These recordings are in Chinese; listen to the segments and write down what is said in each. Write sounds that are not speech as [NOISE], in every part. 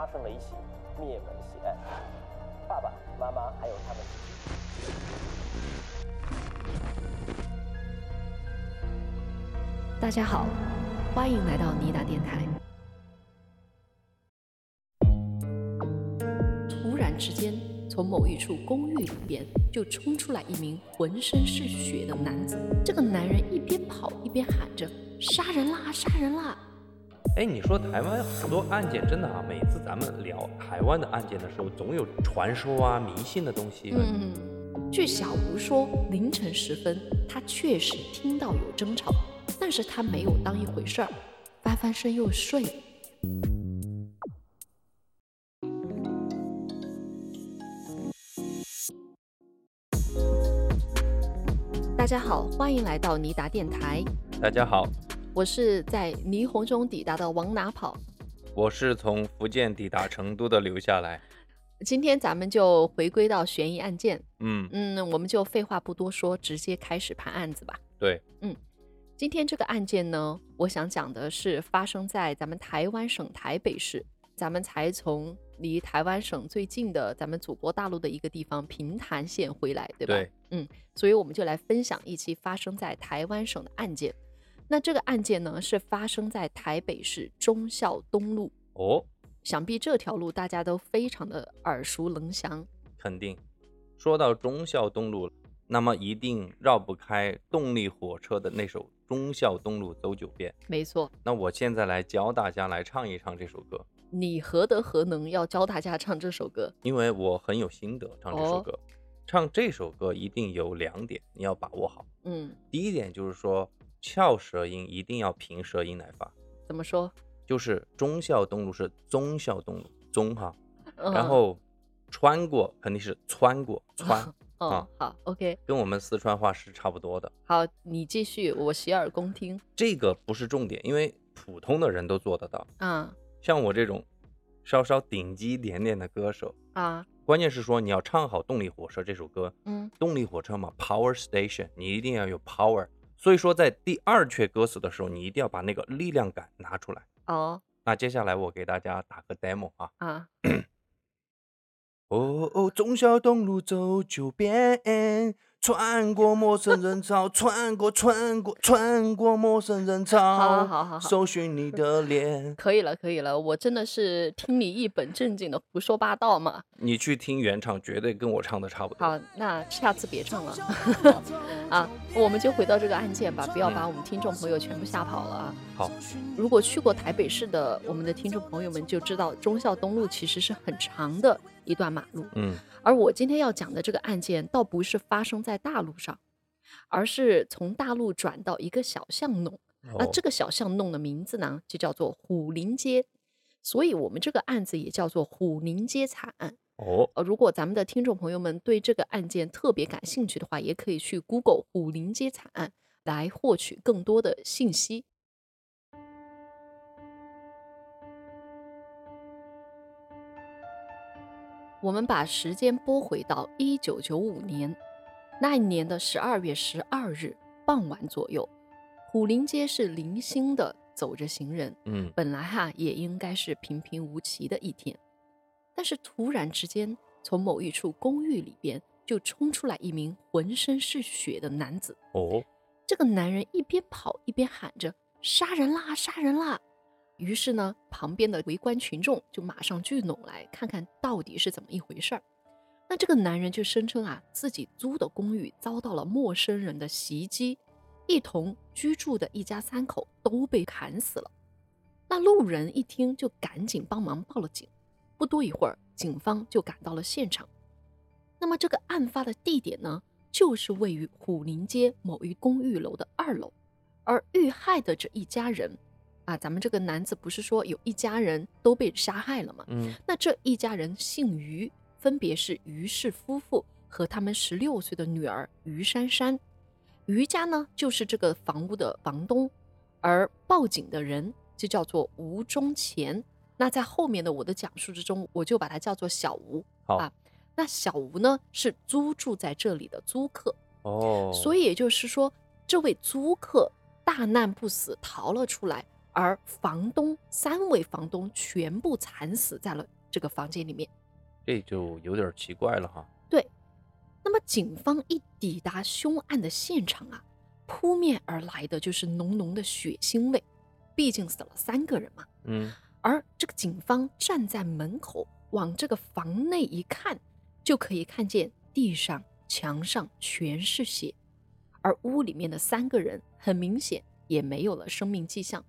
发生了一起灭门血案，爸爸妈妈还有他们。大家好，欢迎来到尼达电台。突然之间，从某一处公寓里边就冲出来一名浑身是血的男子。这个男人一边跑一边喊着：“杀人啦，杀人啦！”哎，你说台湾好多案件真的啊，每次咱们聊台湾的案件的时候，总有传说啊、迷信的东西。嗯，据小吴说，凌晨时分，他确实听到有争吵，但是他没有当一回事儿，翻翻身又睡了。大家好，欢迎来到尼达电台，大家好，我是在霓虹中抵达的往哪跑。我是从福建抵达成都的留下来。今天咱们就回归到悬疑案件，嗯，嗯，我们就废话不多说，直接开始判案子吧。对，嗯今天这个案件呢，我想讲的是发生在咱们台湾省台北市，咱们才从离台湾省最近的咱们祖国大陆的一个地方平潭县回来，对吧？对，所以我们就来分享一起发生在台湾省的案件。那这个案件呢，是发生在台北市忠孝东路，哦，想必这条路大家都非常的耳熟能详。肯定。说到忠孝东路，那么一定绕不开动力火车的那首《忠孝东路走九遍》。没错，那我现在来教大家来唱一唱这首歌，你何德何能要教大家唱这首歌？因为我很有心得唱这首哦歌。唱这首歌一定有两点你要把握好。嗯，第一点就是说，翘舌音一定要平舌音来发，怎么说？就是忠孝东路是忠孝东路，忠哈，嗯然后穿过肯定是穿过穿，哦啊，好，OK，跟我们四川话是差不多的。好，你继续，我洗耳恭听这个不是重点，因为普通的人都做得到，啊像我这种稍稍顶级一点点的歌手，啊，关键是说你要唱好《动力火车》这首歌。嗯动力火车嘛，Power Station，你一定要有 power。所以说，在第二阙歌词的时候，你一定要把那个力量感拿出来。哦那接下来我给大家打个 demo 啊。啊，哦 [CLEARS THROAT] 哦，忠孝东路走九遍，穿过陌生人潮，穿过穿过穿过陌生人潮，好好好好好搜寻你的脸。[LAUGHS] 可以了可以了，我真的是听你一本正经的胡说八道嘛。你去听原唱，绝对跟我唱的差不多。好，那下次别唱了 [LAUGHS] 啊，我们就回到这个案件吧，不要把我们听众朋友全部吓跑了啊。好，如果去过台北市的我们的听众朋友们就知道，忠孝东路其实是很长的一段马路。嗯，而我今天要讲的这个案件，倒不是发生在大路上，而是从大路转到一个小巷弄。那哦这个小巷弄的名字呢，就叫做虎林街，所以我们这个案子也叫做虎林街惨案。哦，呃，如果咱们的听众朋友们对这个案件特别感兴趣的话，也可以去 Google 虎林街惨案来获取更多的信息。我们把时间拨回到一九九五年，那一年的十二月十二日傍晚左右，虎林街是零星的走着行人，嗯，本来哈也应该是平平无奇的一天，但是突然之间，从某一处公寓里边就冲出来一名浑身是血的男子。哦，这个男人一边跑一边喊着“杀人啦，杀人啦”。于是呢，旁边的围观群众就马上聚拢来看看到底是怎么一回事儿。那这个男人就声称啊，自己租的公寓遭到了陌生人的袭击，一同居住的一家三口都被砍死了。那路人一听就赶紧帮忙报了警。不多一会儿，警方就赶到了现场。那么这个案发的地点呢，就是位于虎林街某一公寓楼的二楼，而遇害的这一家人，啊，咱们这个男子不是说有一家人都被杀害了吗？嗯，那这一家人姓于，分别是于氏夫妇和他们十六岁的女儿于珊珊。于家呢，就是这个房屋的房东，而报警的人就叫做吴忠前。那在后面的我的讲述之中，我就把他叫做小吴。好啊，那小吴呢是租住在这里的租客，哦，所以也就是说，这位租客大难不死逃了出来，而房东三位房东全部惨死在了这个房间里面。这就有点奇怪了哈。对，那么警方一抵达凶案的现场啊，扑面而来的就是浓浓的血腥味，毕竟死了三个人嘛。嗯，而这个警方站在门口，往这个房内一看，就可以看见地上、墙上全是血，而屋里面的三个人很明显也没有了生命迹象。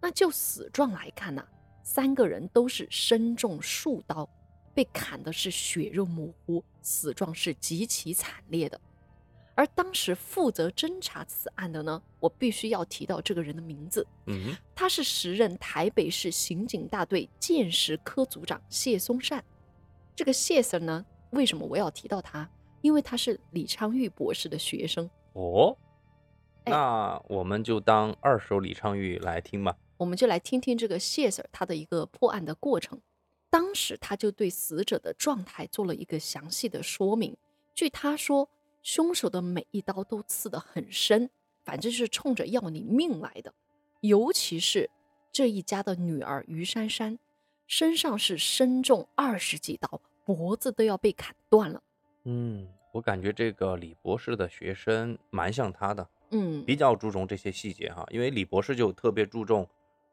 那就死状来看呐、三个人都是身中数刀，被砍的是血肉模糊，死状是极其惨烈的。而当时负责侦查此案的呢，我必须要提到这个人的名字，嗯，他是时任台北市刑警大队鉴识科组长谢松善。这个谢 Sir 呢，为什么我要提到他？因为他是李昌钰博士的学生。哦，哎那我们就当二手李昌钰来听吧。我们就来听听这个谢 Sir 他的一个破案的过程。当时他就对死者的状态做了一个详细的说明。据他说，凶手的每一刀都刺得很深，反正是冲着要你命来的。尤其是这一家的女儿于珊珊，身上是身中二十几刀，脖子都要被砍断了。嗯，我感觉这个李博士的学生蛮像他的，嗯，比较注重这些细节哈。因为李博士就特别注重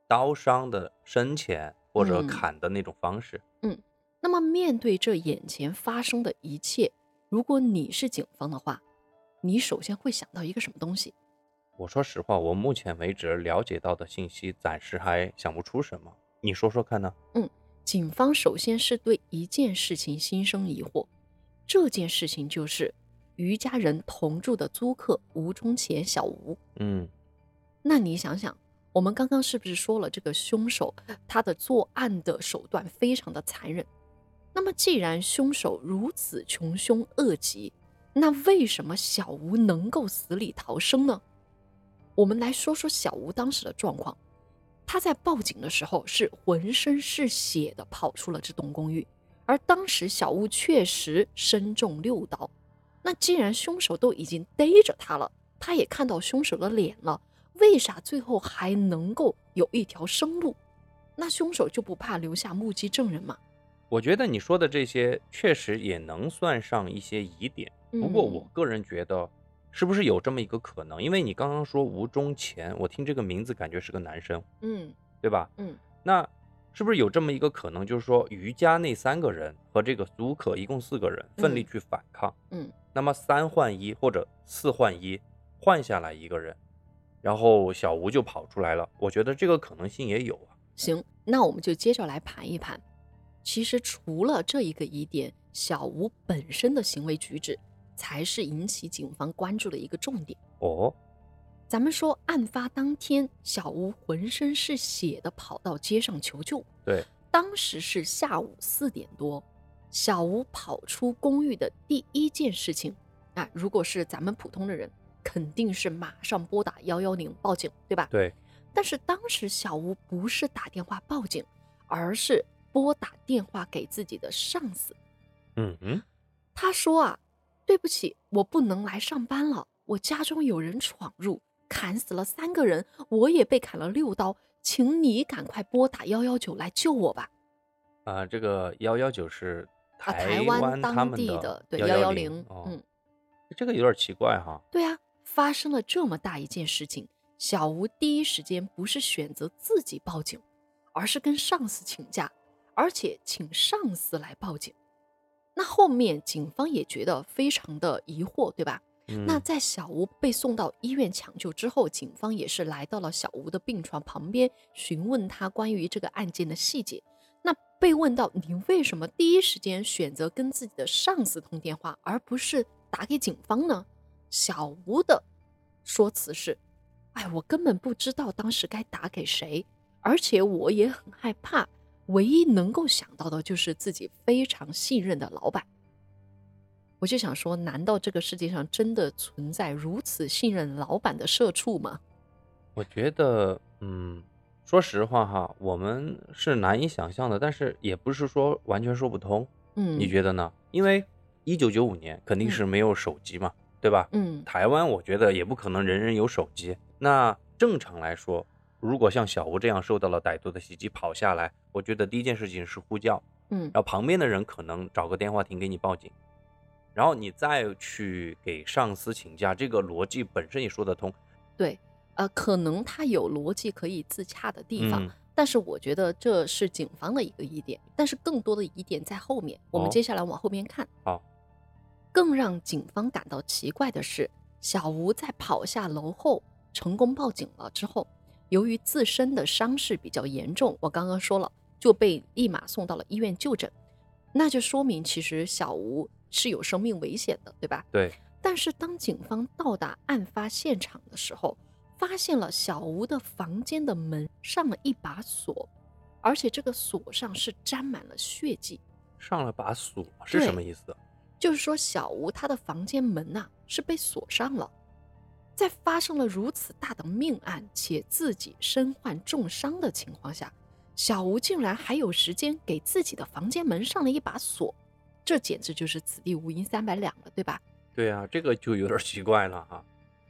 刀伤的深浅或者嗯砍的那种方式。嗯那么面对这眼前发生的一切，如果你是警方的话，你首先会想到一个什么东西？我说实话，我目前为止了解到的信息，暂时还想不出什么。你说说看呢？嗯警方首先是对一件事情心生疑惑，这件事情就是于家人同住的租客吴忠贤小吴。嗯，那你想想，我们刚刚是不是说了这个凶手他的作案的手段非常的残忍？那么既然凶手如此穷凶恶极，那为什么小吴能够死里逃生呢？我们来说说小吴当时的状况。他在报警的时候是浑身是血的跑出了这栋公寓，而当时小吴确实身中六刀。那既然凶手都已经逮着他了，他也看到凶手的脸了，为啥最后还能够有一条生路？那凶手就不怕留下目击证人吗？我觉得你说的这些确实也能算上一些疑点。不过我个人觉得，是不是有这么一个可能？因为你刚刚说吴忠前，我听这个名字感觉是个男生，嗯对吧？嗯那是不是有这么一个可能，就是说于家那三个人和这个租客一共四个人奋力嗯去反抗，嗯那么三换一或者四换一换下来一个人，然后小吴就跑出来了。我觉得这个可能性也有啊。行，那我们就接着来盘一盘。其实除了这一个疑点，小吴本身的行为举止才是引起警方关注的一个重点。哦，咱们说，案发当天，小吴浑身是血的跑到街上求救。对，当时是下午四点多，小吴跑出公寓的第一件事情，啊，如果是咱们普通的人，肯定是马上拨打幺幺零报警，对吧？对，但是当时小吴不是打电话报警，而是拨打电话给自己的上司。嗯嗯，他说啊，对不起，我不能来上班了，我家中有人闯入，砍死了三个人，我也被砍了六刀，请你赶快拨打幺幺九来救我吧。啊、这个幺幺九是啊，台台湾当地的对幺幺零嗯，这个有点奇怪哈。对啊，发生了这么大一件事情，小吴第一时间不是选择自己报警，而是跟上司请假，而且请上司来报警。那后面警方也觉得非常的疑惑，对吧？嗯、那在小吴被送到医院抢救之后，警方也是来到了小吴的病床旁边，询问他关于这个案件的细节。那被问到你为什么第一时间选择跟自己的上司通电话，而不是打给警方呢？小吴的说辞是：“哎，我根本不知道当时该打给谁，而且我也很害怕。唯一能够想到的就是自己非常信任的老板。”我就想说，难道这个世界上真的存在如此信任老板的社畜吗？我觉得，嗯，说实话哈，我们是难以想象的，但是也不是说完全说不通。嗯，你觉得呢？因为一九九五年肯定是没有手机嘛，对吧？嗯台湾我觉得也不可能人人有手机。那正常来说，如果像小吴这样受到了歹徒的袭击跑下来，我觉得第一件事情是呼叫，嗯然后旁边的人可能找个电话亭给你报警，然后你再去给上司请假，这个逻辑本身也说得通。对，呃，可能他有逻辑可以自洽的地方，嗯但是我觉得这是警方的一个疑点，但是更多的疑点在后面，我们哦接下来往后面看。好，更让警方感到奇怪的是，小吴在跑下楼后成功报警了之后，由于自身的伤势比较严重，我刚刚说了，就被立马送到了医院就诊，那就说明其实小吴是有生命危险的，对吧？对，但是当警方到达案发现场的时候，发现了小吴的房间的门上了一把锁，而且这个锁上是沾满了血迹。上了把锁是什么意思？就是说，小吴他的房间门呐、是被锁上了。在发生了如此大的命案，且自己身患重伤的情况下，小吴竟然还有时间给自己的房间门上了一把锁，这简直就是此地无银三百两了，对吧？对啊，这个就有点奇怪了哈。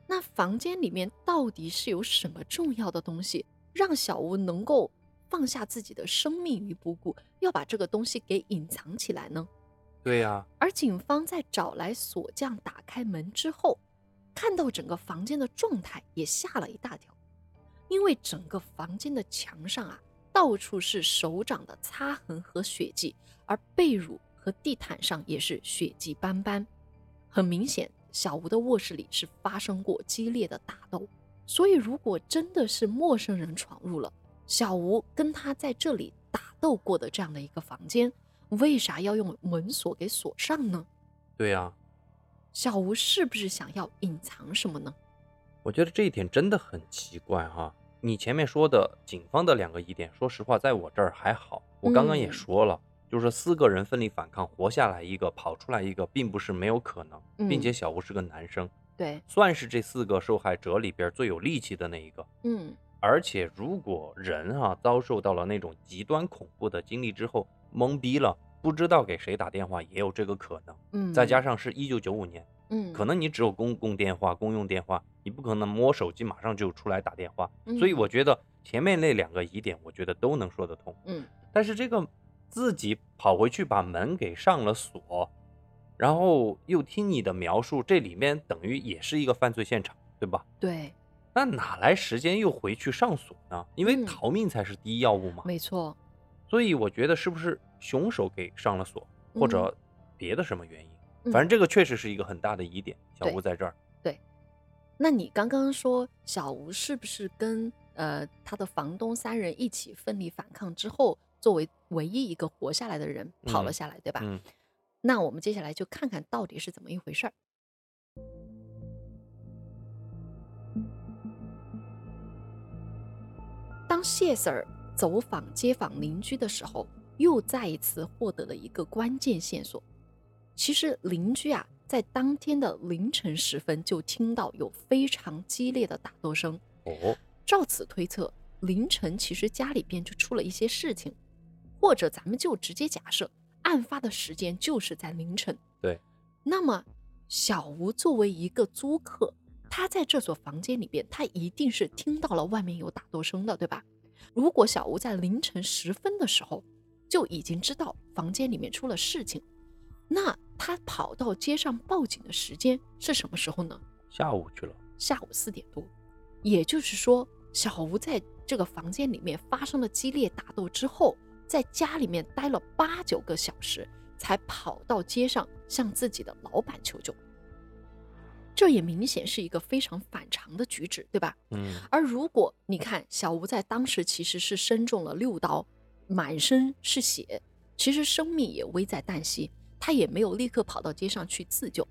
那房间里面到底是有什么重要的东西，让小吴能够放下自己的生命于不顾，要把这个东西给隐藏起来呢？对呀、而警方在找来锁匠打开门之后，看到整个房间的状态，也吓了一大跳，因为整个房间的墙上啊，到处是手掌的擦痕和血迹，而被褥和地毯上也是血迹斑斑。很明显，小吴的卧室里是发生过激烈的打斗，所以如果真的是陌生人闯入了小吴跟他在这里打斗过的这样的一个房间，为啥要用门锁给锁上呢？对呀、小吴是不是想要隐藏什么呢？我觉得这一点真的很奇怪哈。你前面说的警方的两个疑点，说实话，在我这儿还好。我刚刚也嗯说了，就是四个人奋力反抗，活下来一个，跑出来一个，并不是没有可能，并且嗯小吴是个男生，对，算是这四个受害者里边最有力气的那一个。嗯而且，如果人哈、遭受到了那种极端恐怖的经历之后，懵逼了，不知道给谁打电话，也有这个可能。嗯，再加上是一九九五年，嗯，可能你只有公共电话、公用电话，你不可能摸手机马上就出来打电话。嗯所以我觉得前面那两个疑点，我觉得都能说得通。嗯但是这个自己跑回去把门给上了锁，然后又听你的描述，这里面等于也是一个犯罪现场，对吧？对，那哪来时间又回去上锁呢？因为嗯逃命才是第一要务嘛。没错，所以我觉得是不是凶手给上了锁，或者别的什么原因？嗯反正这个确实是一个很大的疑点。小吴在这儿，对那你刚刚说小吴是不是跟呃他的房东三人一起奋力反抗之后，作为唯一一个活下来的人跑了嗯下来，对吧？嗯那我们接下来就看看到底是怎么一回事儿。当谢 Sir 走访街坊邻居的时候，又再一次获得了一个关键线索。其实邻居啊，在当天的凌晨时分就听到有非常激烈的打斗声，哦，照此推测，凌晨其实家里边就出了一些事情，或者咱们就直接假设案发的时间就是在凌晨。对，那么小吴作为一个租客，他在这所房间里边，他一定是听到了外面有打斗声的，对吧？如果小吴在凌晨时分的时候就已经知道房间里面出了事情，那他跑到街上报警的时间是什么时候呢？下午去了。下午四点多，也就是说，小吴在这个房间里面发生了激烈打斗之后，在家里面待了八九个小时，才跑到街上向自己的老板求救。这也明显是一个非常反常的举止，对吧？嗯，而如果你看小吴在当时其实是身中了六刀，满身是血，其实生命也危在旦夕，他也没有立刻跑到街上去自救，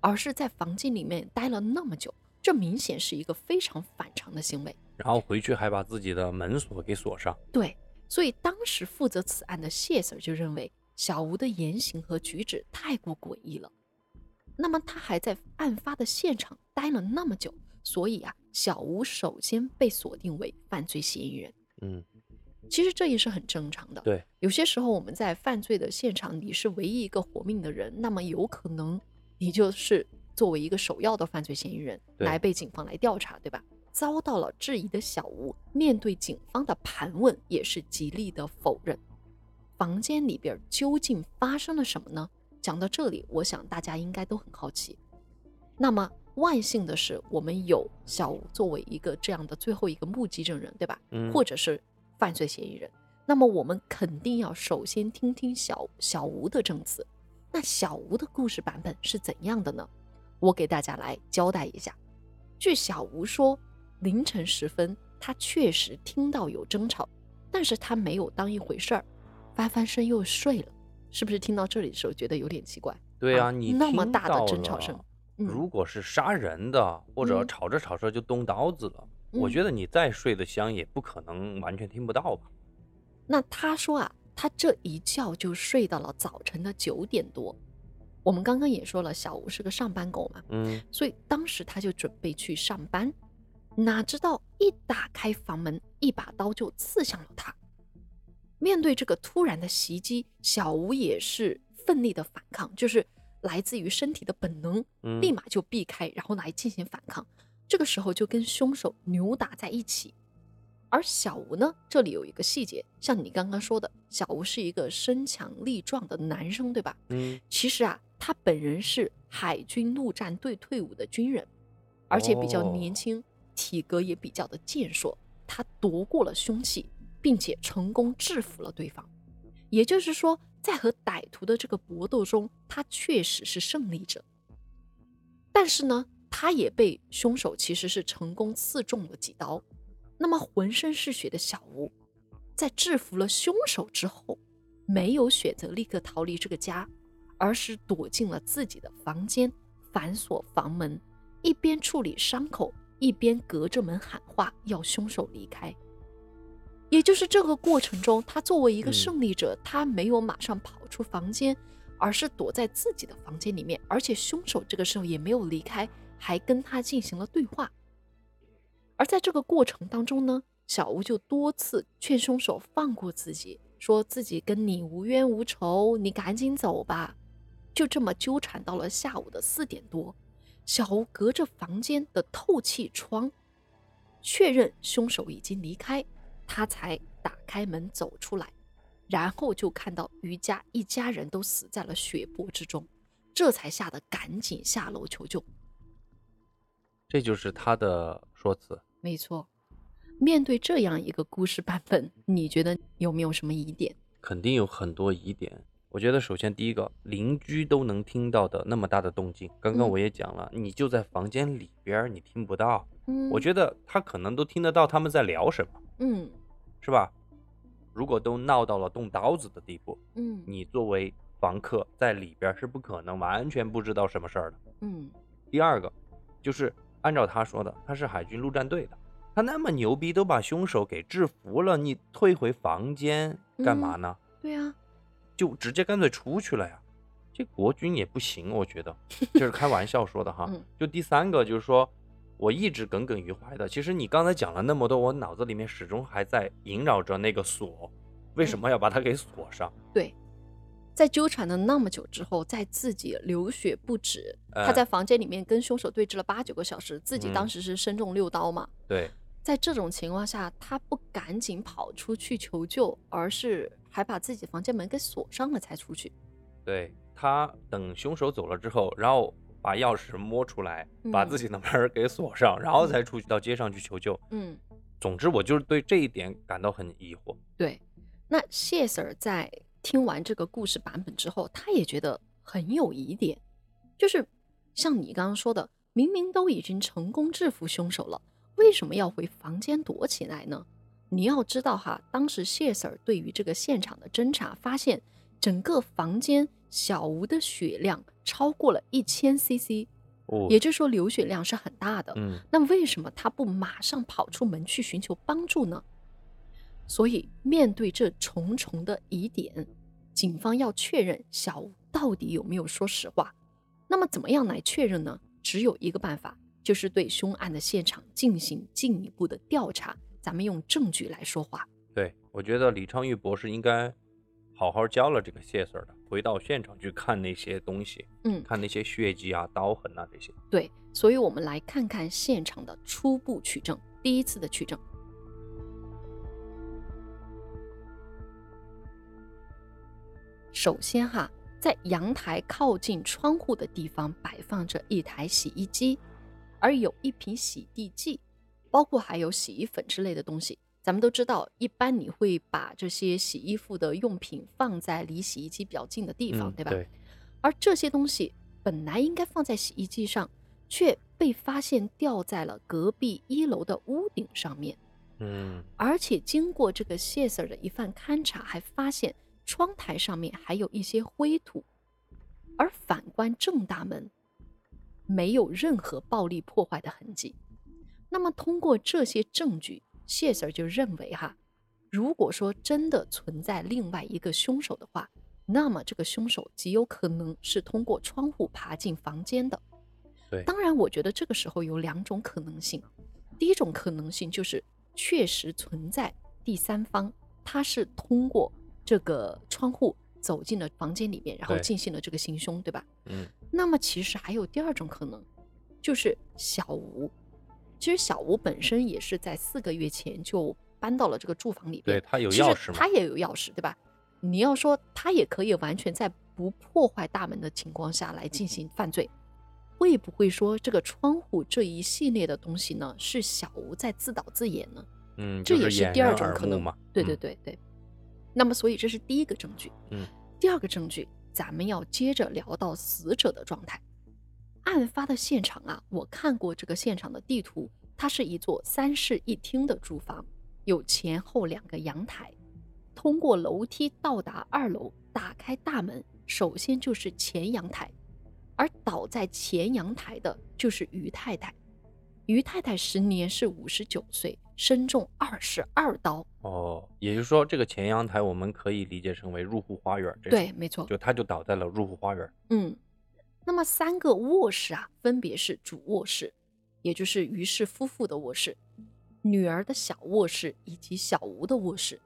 而是在房间里面待了那么久，这明显是一个非常反常的行为。然后回去还把自己的门锁给锁上。对，所以当时负责此案的谢 Sir 就认为小吴的言行和举止太过诡异了。那么他还在案发的现场待了那么久，所以啊，小吴首先被锁定为犯罪嫌疑人。嗯，其实这也是很正常的。对，有些时候我们在犯罪的现场，你是唯一一个活命的人，那么有可能你就是作为一个首要的犯罪嫌疑人对来被警方来调查，对吧？遭到了质疑的小吴，面对警方的盘问，也是极力的否认。房间里边究竟发生了什么呢？讲到这里，我想大家应该都很好奇。那么万幸的是，我们有小吴作为一个这样的最后一个目击证人，对吧？嗯，或者是犯罪嫌疑人。那么我们肯定要首先听听小小吴的证词。那小吴的故事版本是怎样的呢？我给大家来交代一下。据小吴说，凌晨时分，他确实听到有争吵，但是他没有当一回事儿，翻翻身又睡了。是不是听到这里的时候觉得有点奇怪？对啊，你那么大的争吵声，如果是杀人的，或者吵着吵着就动刀子了，我觉得你再睡得香，也不可能完全听不到吧？那他说啊，他这一觉就睡到了早晨的九点多。我们刚刚也说了，小吴是个上班狗嘛，嗯，所以当时他就准备去上班，哪知道一打开房门，一把刀就刺向了他。面对这个突然的袭击，小吴也是奋力的反抗，就是来自于身体的本能，立马就避开，然后来进行反抗。这个时候就跟凶手扭打在一起。而小吴呢，这里有一个细节，像你刚刚说的，小吴是一个身强力壮的男生，对吧？嗯，其实啊。他本人是海军陆战队退伍的军人，而且比较年轻，体格也比较的健硕。他夺过了凶器，并且成功制服了对方。也就是说，在和歹徒的这个搏斗中，他确实是胜利者。但是呢，他也被凶手其实是成功刺中了几刀。那么浑身是血的小吴，在制服了凶手之后，没有选择立刻逃离这个家。而是躲进了自己的房间，反锁房门，一边处理伤口，一边隔着门喊话要凶手离开。也就是这个过程中，他作为一个胜利者，他没有马上跑出房间，而是躲在自己的房间里面，而且凶手这个时候也没有离开，还跟他进行了对话。而在这个过程当中呢，小吴就多次劝凶手放过自己，说自己跟你无冤无仇，你赶紧走吧。就这么纠缠到了下午的四点多，小吴隔着房间的透气窗，确认凶手已经离开，他才打开门走出来，然后就看到于家一家人都死在了血泊之中，这才吓得赶紧下楼求救。这就是他的说辞。没错，面对这样一个故事版本，你觉得有没有什么疑点？肯定有很多疑点。我觉得首先第一个，邻居都能听到的那么大的动静，刚刚我也讲了，你就在房间里边，你听不到。嗯，我觉得他可能都听得到他们在聊什么。嗯，是吧？如果都闹到了动刀子的地步，嗯，你作为房客在里边是不可能完全不知道什么事儿的。嗯，第二个就是按照他说的，他是海军陆战队的，他那么牛逼，都把凶手给制服了，你退回房间干嘛呢？对呀。就直接干脆出去了呀，这国军也不行，我觉得就是开玩笑说的哈。[LAUGHS] 就第三个就是说，我一直耿耿于怀的，其实你刚才讲了那么多，我脑子里面始终还在萦绕着那个锁，为什么要把它给锁上？对，在纠缠了那么久之后，在自己流血不止，他在房间里面跟凶手对峙了八九个小时，自己当时是身中六刀嘛。对，在这种情况下，他不赶紧跑出去求救，而是。还把自己房间门给锁上了才出去。对他等凶手走了之后，然后把钥匙摸出来，把自己的门给锁上，然后才出去到街上去求救。嗯，总之我就是对这一点感到很疑惑。对，那谢 Sir 在听完这个故事版本之后，他也觉得很有疑点，就是像你刚刚说的，明明都已经成功制服凶手了，为什么要回房间躲起来呢？你要知道哈，当时谢 Sir 对于这个现场的侦查，发现整个房间小吴的血量超过了一千 CC，哦，也就是说流血量是很大的。嗯，那为什么他不马上跑出门去寻求帮助呢？所以面对这重重的疑点，警方要确认小吴到底有没有说实话。那么怎么样来确认呢？只有一个办法，就是对凶案的现场进行进一步的调查。咱们用证据来说话。对，我觉得李昌钰博士应该好好教了这个谢 Sir 的，回到现场去看那些东西，嗯，看那些血迹啊、刀痕啊这些。对，所以我们来看看现场的初步取证，第一次的取证。首先哈，在阳台靠近窗户的地方摆放着一台洗衣机，而有一瓶洗涤剂，包括还有洗衣粉之类的东西。咱们都知道，一般你会把这些洗衣服的用品放在离洗衣机比较近的地方，嗯对吧？对，而这些东西本来应该放在洗衣机上，却被发现掉在了隔壁一楼的屋顶上面。嗯而且经过这个谢 Sir 的一番勘察，还发现窗台上面还有一些灰土，而反观正大门，没有任何暴力破坏的痕迹。那么通过这些证据，谢 Sir 就认为哈，如果说真的存在另外一个凶手的话，那么这个凶手极有可能是通过窗户爬进房间的。对当然，我觉得这个时候有两种可能性。第一种可能性就是确实存在第三方，他是通过这个窗户走进了房间里面，然后进行了这个行凶，对吧？嗯那么其实还有第二种可能，就是小吴。其实小吴本身也是在四个月前就搬到了这个住房里边，对他有钥匙他也有钥匙，对吧？你要说他也可以完全在不破坏大门的情况下来进行犯罪，会不会说这个窗户这一系列的东西呢，是小吴在自导自演呢？嗯，这就是掩也是第二种可能嘛。对对嗯对对。那么，所以这是第一个证据。嗯，第二个证据，咱们要接着聊到死者的状态。案发的现场啊，我看过这个现场的地图，它是一座三室一厅的住房，有前后两个阳台。通过楼梯到达二楼，打开大门，首先就是前阳台，而倒在前阳台的就是于太太。于太太时年是五十九岁，身中二十二刀。哦，也就是说，这个前阳台我们可以理解成为入户花园。这对，没错。就她就倒在了入户花园。嗯，那么三个卧室啊，分别是主卧室，也就是于氏夫妇的卧室，女儿的小卧室以及小吴的卧室。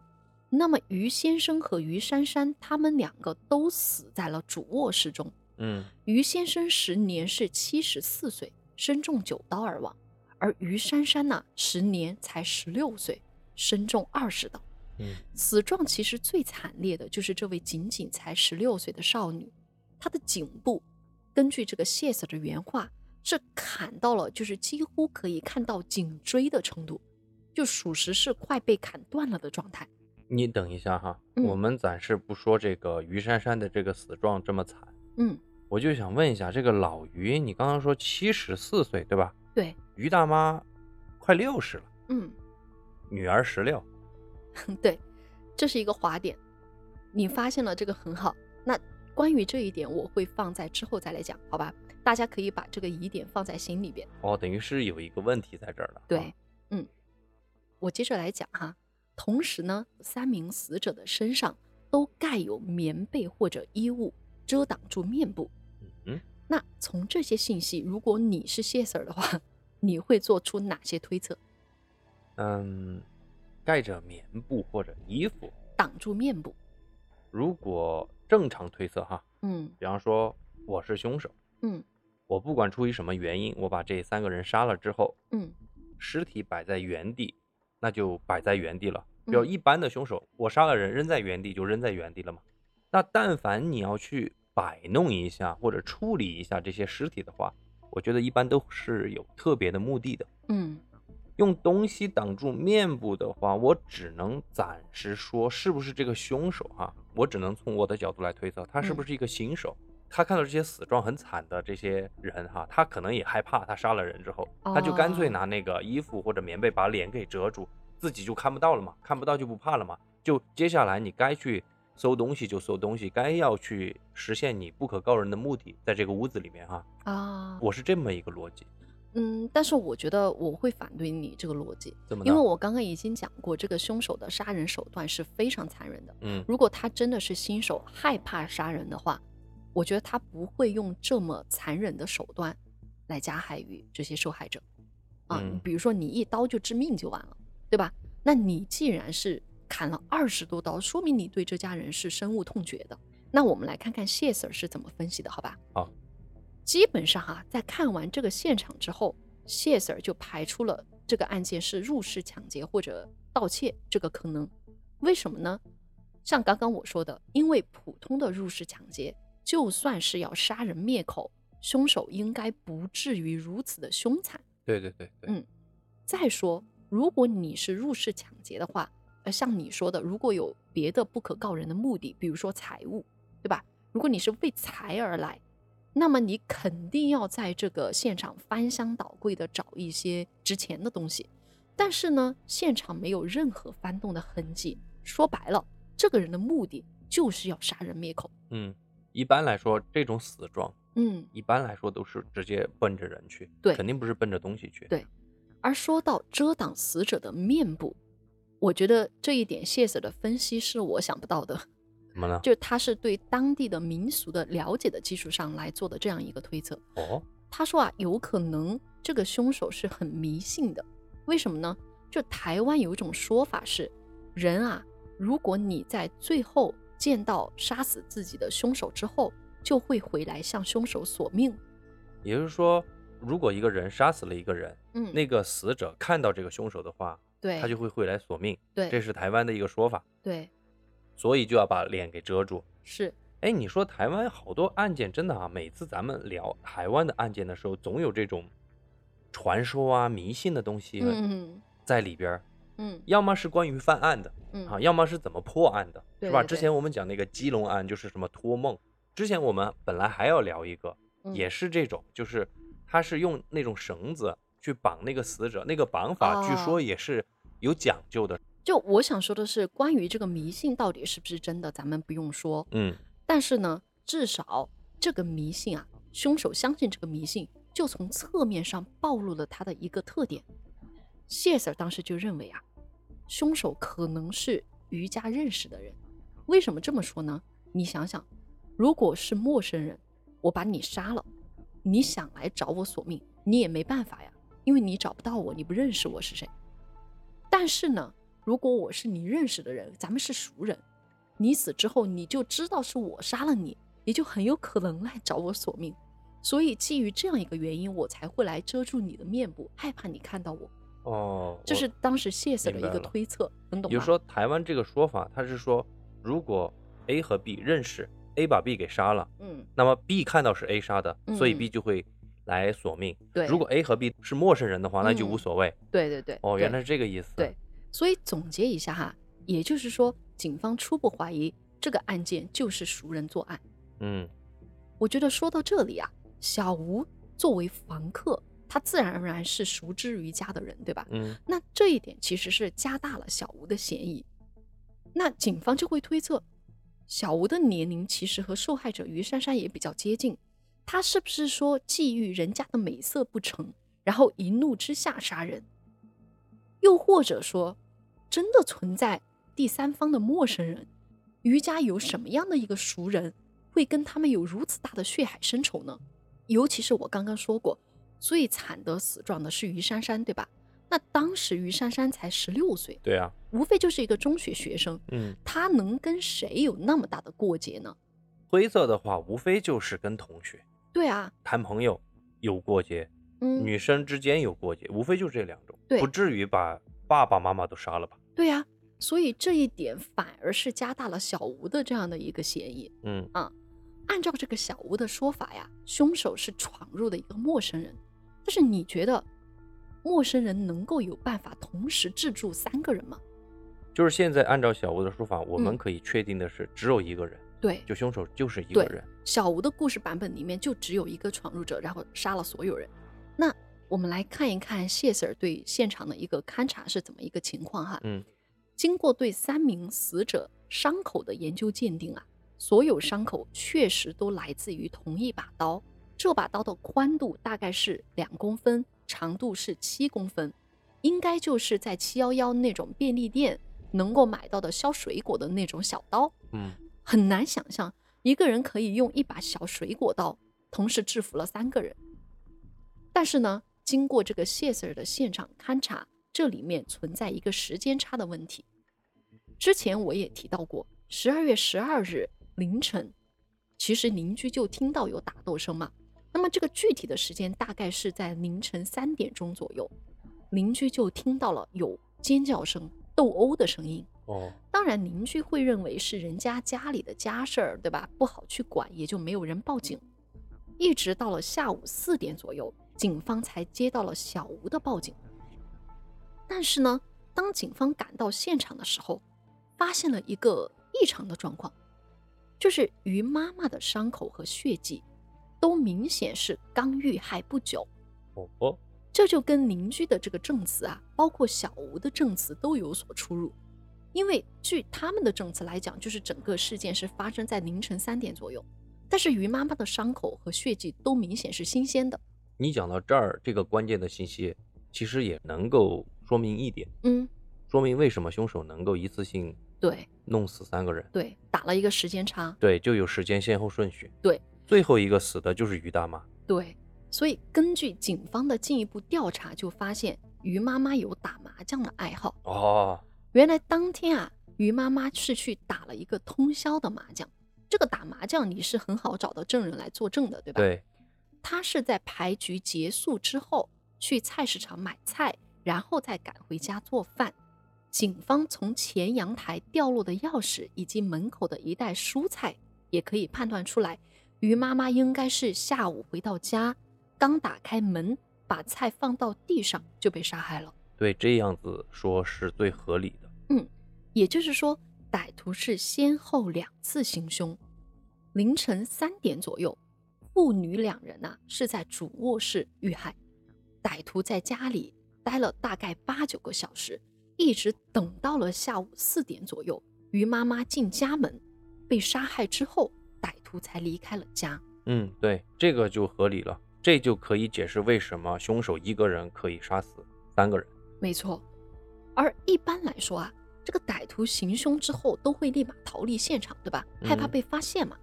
那么于先生和于珊珊他们两个都死在了主卧室中。嗯于先生时年是七十四岁，身中九刀而亡，而于珊珊呢，时年才十六岁，身中二十刀。嗯死状其实最惨烈的就是这位仅仅才十六岁的少女，她的颈部，根据这个谢 Sir 的原话，是砍到了就是几乎可以看到颈椎的程度，就属实是快被砍断了的状态。你等一下哈，嗯我们暂时不说这个于珊珊的这个死状这么惨，嗯，我就想问一下，这个老于，你刚刚说七十四岁对吧？对，于大妈快六十了，嗯，女儿十六。[LAUGHS] 对，这是一个滑点，你发现了这个很好。那关于这一点，我会放在之后再来讲，好吧？大家可以把这个疑点放在心里边。哦，等于是有一个问题在这儿了。对啊，嗯，我接着来讲哈。同时呢，三名死者的身上都盖有棉被或者衣物遮挡住面部。嗯，那从这些信息，如果你是谢 Sir 的话，你会做出哪些推测？嗯，盖着棉布或者衣服，挡住面部，如果正常推测哈，嗯比方说我是凶手，嗯我不管出于什么原因，我把这三个人杀了之后，嗯尸体摆在原地，那就摆在原地了。比如嗯一般的凶手，我杀了人扔在原地就扔在原地了嘛。那但凡你要去摆弄一下或者处理一下这些尸体的话，我觉得一般都是有特别的目的的。嗯用东西挡住面部的话，我只能暂时说是不是这个凶手哈、我只能从我的角度来推测，他是不是一个新手。他看到这些死状很惨的这些人哈，他可能也害怕，他杀了人之后，他就干脆哦拿那个衣服或者棉被把脸给遮住，自己就看不到了嘛，看不到就不怕了嘛。就接下来你该去搜东西就搜东西，该要去实现你不可告人的目的，在这个屋子里面哈，啊，我是这么一个逻辑。嗯，但是我觉得我会反对你这个逻辑？因为我刚刚已经讲过，这个凶手的杀人手段是非常残忍的。嗯如果他真的是新手，害怕杀人的话，我觉得他不会用这么残忍的手段来加害于这些受害者。啊，嗯比如说你一刀就致命就完了，对吧？那你既然是砍了二十多刀，说明你对这家人是深恶痛绝的。那我们来看看谢 Sir 是怎么分析的，好吧？好，基本上哈，在看完这个现场之后，谢 Sir 就排除了这个案件是入室抢劫或者盗窃这个可能。为什么呢？像刚刚我说的，因为普通的入室抢劫，就算是要杀人灭口，凶手应该不至于如此的凶残。对对对对，嗯。再说，如果你是入室抢劫的话，呃，像你说的，如果有别的不可告人的目的，比如说财物。对吧？如果你是为财而来，那么你肯定要在这个现场翻箱倒柜的找一些值钱的东西。但是呢，现场没有任何翻动的痕迹。说白了，这个人的目的就是要杀人灭口。嗯，一般来说，这种死状，嗯，一般来说都是直接奔着人去，对，肯定不是奔着东西去。对。而说到遮挡死者的面部，我觉得这一点谢 Sir 的分析是我想不到的。怎么了？就他是对当地的民俗的了解的基础上来做的这样一个推测。哦，他说啊，有可能这个凶手是很迷信的。为什么呢？就台湾有一种说法是，人啊，如果你在最后见到杀死自己的凶手之后，就会回来向凶手索命。也就是说，如果一个人杀死了一个人，嗯，那个死者看到这个凶手的话，对，他就会回来索命。对，这是台湾的一个说法。对。所以就要把脸给遮住。是，哎，你说台湾好多案件真的啊，每次咱们聊台湾的案件的时候，总有这种传说啊、迷信的东西在里边儿。嗯，要么是关于犯案的，啊，要么是怎么破案的，是吧？之前我们讲那个基隆案就是什么托梦。之前我们本来还要聊一个，也是这种，就是他是用那种绳子去绑那个死者，那个绑法据说也是有讲究的。就我想说的是，关于这个迷信到底是不是真的，咱们不用说。嗯，但是呢，至少这个迷信啊，凶手相信这个迷信，就从侧面上暴露了他的一个特点。谢 Sir 当时就认为啊，凶手可能是于家认识的人。为什么这么说呢？你想想，如果是陌生人，我把你杀了，你想来找我索命，你也没办法呀，因为你找不到我，你不认识我是谁。但是呢？如果我是你认识的人，咱们是熟人，你死之后你就知道是我杀了你，你就很有可能来找我索命。所以基于这样一个原因，我才会来遮住你的面部，害怕你看到我。哦，这是当时谢 Sir 的一个推测，能懂吗？比如说台湾这个说法，他是说，如果 A 和 B 认识，A 把 B 给杀了，嗯，那么 B 看到是 A 杀的，所以 B 就会来索命。对，如果 A 和 B 是陌生人的话，那就无所谓。对对对。哦，原来是这个意思。对。所以总结一下哈，也就是说，警方初步怀疑这个案件就是熟人作案。嗯，我觉得说到这里啊，小吴作为房客，他自然而然是熟知于家的人，对吧？嗯，那这一点其实是加大了小吴的嫌疑。那警方就会推测，小吴的年龄其实和受害者于珊珊也比较接近，他是不是说觊觎人家的美色不成，然后一怒之下杀人？又或者说，真的存在第三方的陌生人，于家有什么样的一个熟人，会跟他们有如此大的血海深仇呢？尤其是我刚刚说过，最惨的死状的是于珊珊，对吧？那当时于珊珊才十六岁，对啊，无非就是一个中学学生，嗯，他能跟谁有那么大的过节呢？灰色的话，无非就是跟同学，对啊，谈朋友有过节。女生之间有过节，无非就这两种，不至于把爸爸妈妈都杀了吧？对呀，所以这一点反而是加大了小吴的这样的一个嫌疑。嗯啊，按照这个小吴的说法呀，凶手是闯入的一个陌生人。但是你觉得，陌生人能够有办法同时制住三个人吗？就是现在按照小吴的说法，我们可以确定的是，只有一个人。对，就凶手就是一个人。小吴的故事版本里面就只有一个闯入者，然后杀了所有人。那我们来看一看谢 Sir 对现场的一个勘察是怎么一个情况哈。嗯，经过对三名死者伤口的研究鉴定啊，所有伤口确实都来自于同一把刀。这把刀的宽度大概是两公分，长度是七公分，应该就是在七幺幺那种便利店能够买到的削水果的那种小刀。嗯，很难想象一个人可以用一把小水果刀同时制服了三个人。但是呢，经过这个谢 Sir 的现场勘查，这里面存在一个时间差的问题。之前我也提到过，十二月十二日凌晨，其实邻居就听到有打斗声嘛。那么这个具体的时间大概是在凌晨三点钟左右，邻居就听到了有尖叫声、斗殴的声音。哦，当然，邻居会认为是人家家里的家事儿，对吧？不好去管，也就没有人报警。一直到了下午四点左右，警方才接到了小吴的报警。但是呢，当警方赶到现场的时候，发现了一个异常的状况，就是于妈妈的伤口和血迹都明显是刚遇害不久。哦，这就跟邻居的这个证词啊，包括小吴的证词都有所出入。因为据他们的证词来讲，就是整个事件是发生在凌晨三点左右，但是于妈妈的伤口和血迹都明显是新鲜的。你讲到这儿，这个关键的信息其实也能够说明一点，嗯，说明为什么凶手能够一次性对弄死三个人。对，打了一个时间差。对，就有时间先后顺序。对，最后一个死的就是于大妈。对，所以根据警方的进一步调查，就发现于妈妈有打麻将的爱好。哦，原来当天啊，于妈妈是去打了一个通宵的麻将。这个打麻将你是很好找到证人来作证的，对吧？。对，他是在牌局结束之后去菜市场买菜，然后再赶回家做饭。警方从前阳台掉落的钥匙以及门口的一袋蔬菜，也可以判断出来，于妈妈应该是下午回到家，刚打开门，把菜放到地上就被杀害了。对，这样子说是最合理的。嗯也就是说，歹徒是先后两次行凶。凌晨三点左右，父女两人呐、是在主卧室遇害，歹徒在家里待了大概八九个小时，一直等到了下午四点左右，于妈妈进家门被杀害之后，歹徒才离开了家。嗯，对，这个就合理了，这就可以解释为什么凶手一个人可以杀死三个人。没错，而一般来说啊，这个歹徒行凶之后都会立马逃离现场，对吧？害怕嗯被发现嘛。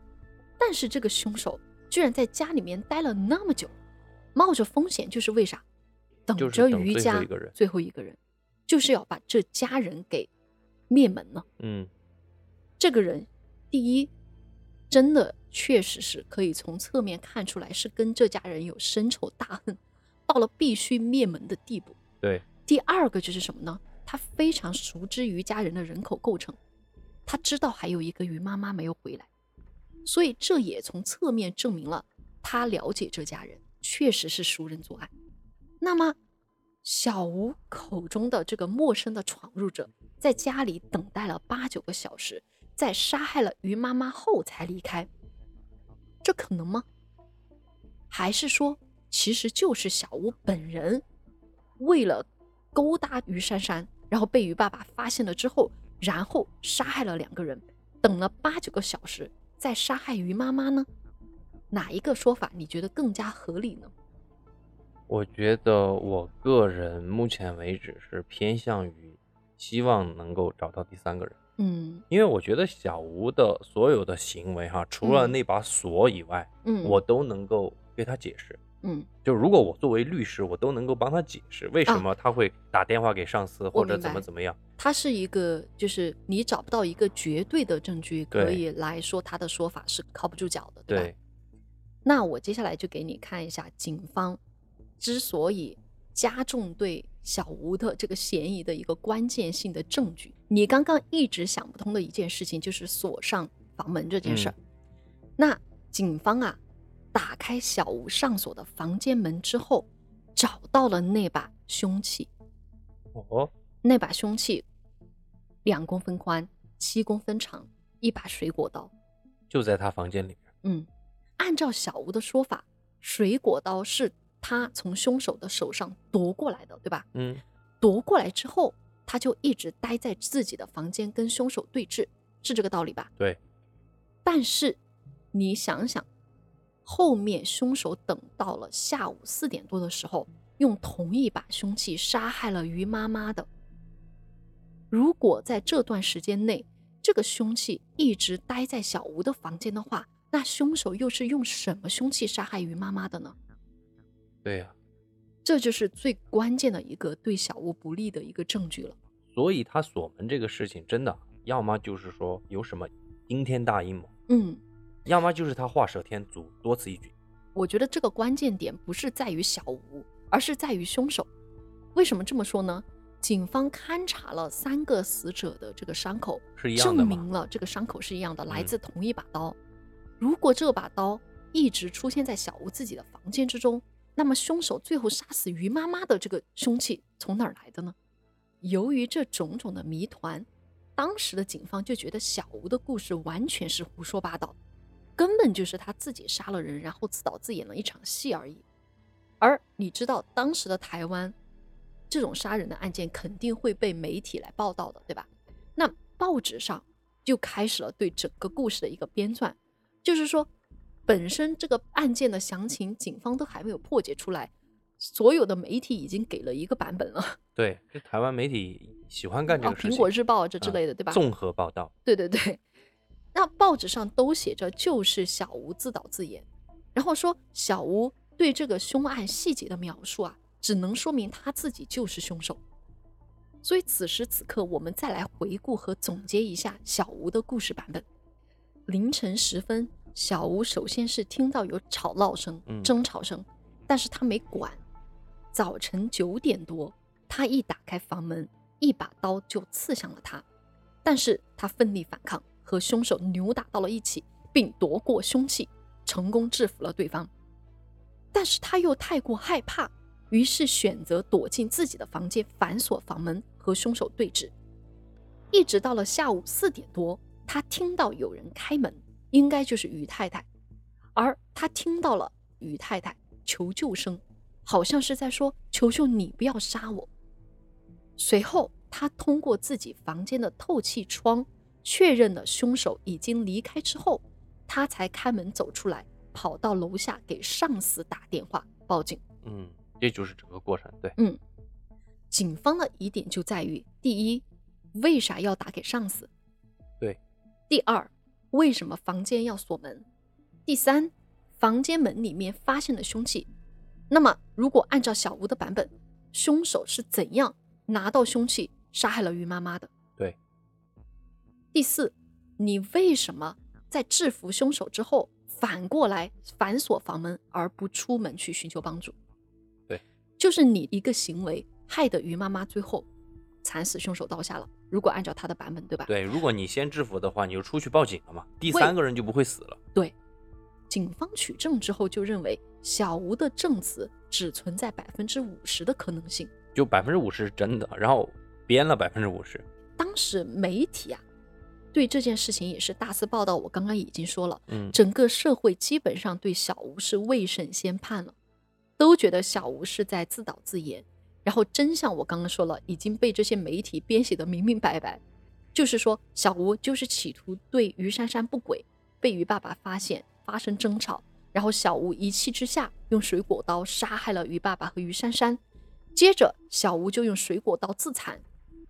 但是这个凶手居然在家里面待了那么久，冒着风险，就是为啥？等着等最后于家一个人最后一个人，就是要把这家人给灭门呢。嗯，这个人，第一，真的确实是可以从侧面看出来是跟这家人有深仇大恨，到了必须灭门的地步。对，第二个就是什么呢？他非常熟知于家人的人口构成，他知道还有一个于妈妈没有回来，所以这也从侧面证明了他了解这家人确实是熟人作案。那么，小吴口中的这个陌生的闯入者，在家里等待了八九个小时，在杀害了于妈妈后才离开，这可能吗？还是说，其实就是小吴本人为了勾搭于珊珊，然后被鱼爸爸发现了之后，然后杀害了两个人，等了八九个小时再杀害鱼妈妈呢？哪一个说法你觉得更加合理呢？我觉得我个人目前为止是偏向于希望能够找到第三个人，嗯因为我觉得小吴的所有的行为哈，除了嗯那把锁以外，嗯，我都能够给他解释。嗯就如果我作为律师，我都能够帮他解释为什啊么他会打电话给上司或者怎么怎么样。他是一个，就是你找不到一个绝对的证据可以来说他的说法是靠不住脚的，对吧？对，那我接下来就给你看一下警方之所以加重对小吴的这个嫌疑的一个关键性的证据。你刚刚一直想不通的一件事情就是锁上房门这件事儿。那警方啊，打开小吴上锁的房间门之后，找到了那把凶器。哦，那把凶器两公分宽，七公分长，一把水果刀。就在他房间里面。嗯，按照小吴的说法，水果刀是他从凶手的手上夺过来的，对吧？嗯，夺过来之后，他就一直待在自己的房间跟凶手对峙，是这个道理吧？对，但是你想想，后面凶手等到了下午四点多的时候，用同一把凶器杀害了于妈妈的。如果在这段时间内，这个凶器一直待在小吴的房间的话，那凶手又是用什么凶器杀害于妈妈的呢？对呀、这就是最关键的一个对小吴不利的一个证据了。所以他锁门这个事情真的要么就是说有什么惊天大阴谋，嗯，要么就是他画蛇添足，多此一举。我觉得这个关键点不是在于小吴，而是在于凶手。为什么这么说呢？警方勘察了三个死者的这个伤口，是一样的证明了这个伤口是一样的，来嗯自同一把刀。如果这把刀一直出现在小吴自己的房间之中，那么凶手最后杀死于妈妈的这个凶器从哪儿来的呢？由于这种种的谜团，当时的警方就觉得小吴的故事完全是胡说八道，根本就是他自己杀了人，然后自导自演了一场戏而已。而你知道，当时的台湾这种杀人的案件肯定会被媒体来报道的，对吧？那报纸上就开始了对整个故事的一个编撰，就是说，本身这个案件的详情，警方都还没有破解出来，所有的媒体已经给了一个版本了，对，这台湾媒体喜欢干这哦，个事情。苹果日报这之啊类的，对吧？综合报道，对对对，那报纸上都写着就是小吴自导自演，然后说小吴对这个凶案细节的描述啊，只能说明他自己就是凶手。所以此时此刻，我们再来回顾和总结一下小吴的故事版本。凌晨时分，小吴首先是听到有吵闹声、嗯争吵声，但是他没管。早晨九点多，他一打开房门，一把刀就刺向了他。但是他奋力反抗，和凶手扭打到了一起，并夺过凶器，成功制服了对方。但是他又太过害怕，于是选择躲进自己的房间，反锁房门，和凶手对峙。一直到了下午四点多，他听到有人开门，应该就是于太太，而他听到了于太太求救声，好像是在说：“求求你不要杀我。”随后，他通过自己房间的透气窗确认了凶手已经离开之后，他才开门走出来，跑到楼下给上司打电话报警。嗯，这就是整个过程。对，嗯，警方的疑点就在于：第一，为啥要打给上司？对；第二，为什么房间要锁门？第三，房间门里面发现了凶器。那么，如果按照小吴的版本，凶手是怎样拿到凶器杀害了于妈妈的？对。第四，你为什么在制服凶手之后，反过来反锁房门，而不出门去寻求帮助？对，就是你一个行为害得于妈妈最后惨死凶手刀下了。如果按照他的版本，对吧？对，如果你先制服的话，你就出去报警了嘛，第三个人就不会死了。对，警方取证之后就认为小吴的证词只存在百分之五十的可能性。就百分之五十是真的，然后编了百分之五十。当时媒体啊，对这件事情也是大肆报道。我刚刚已经说了，嗯，整个社会基本上对小吴是未审先判了，都觉得小吴是在自导自演。然后真相我刚刚说了，已经被这些媒体编写的明明白白，就是说小吴就是企图对于珊珊不轨，被于爸爸发现，发生争吵，然后小吴一气之下用水果刀杀害了于爸爸和于珊珊，接着小吴就用水果刀自残，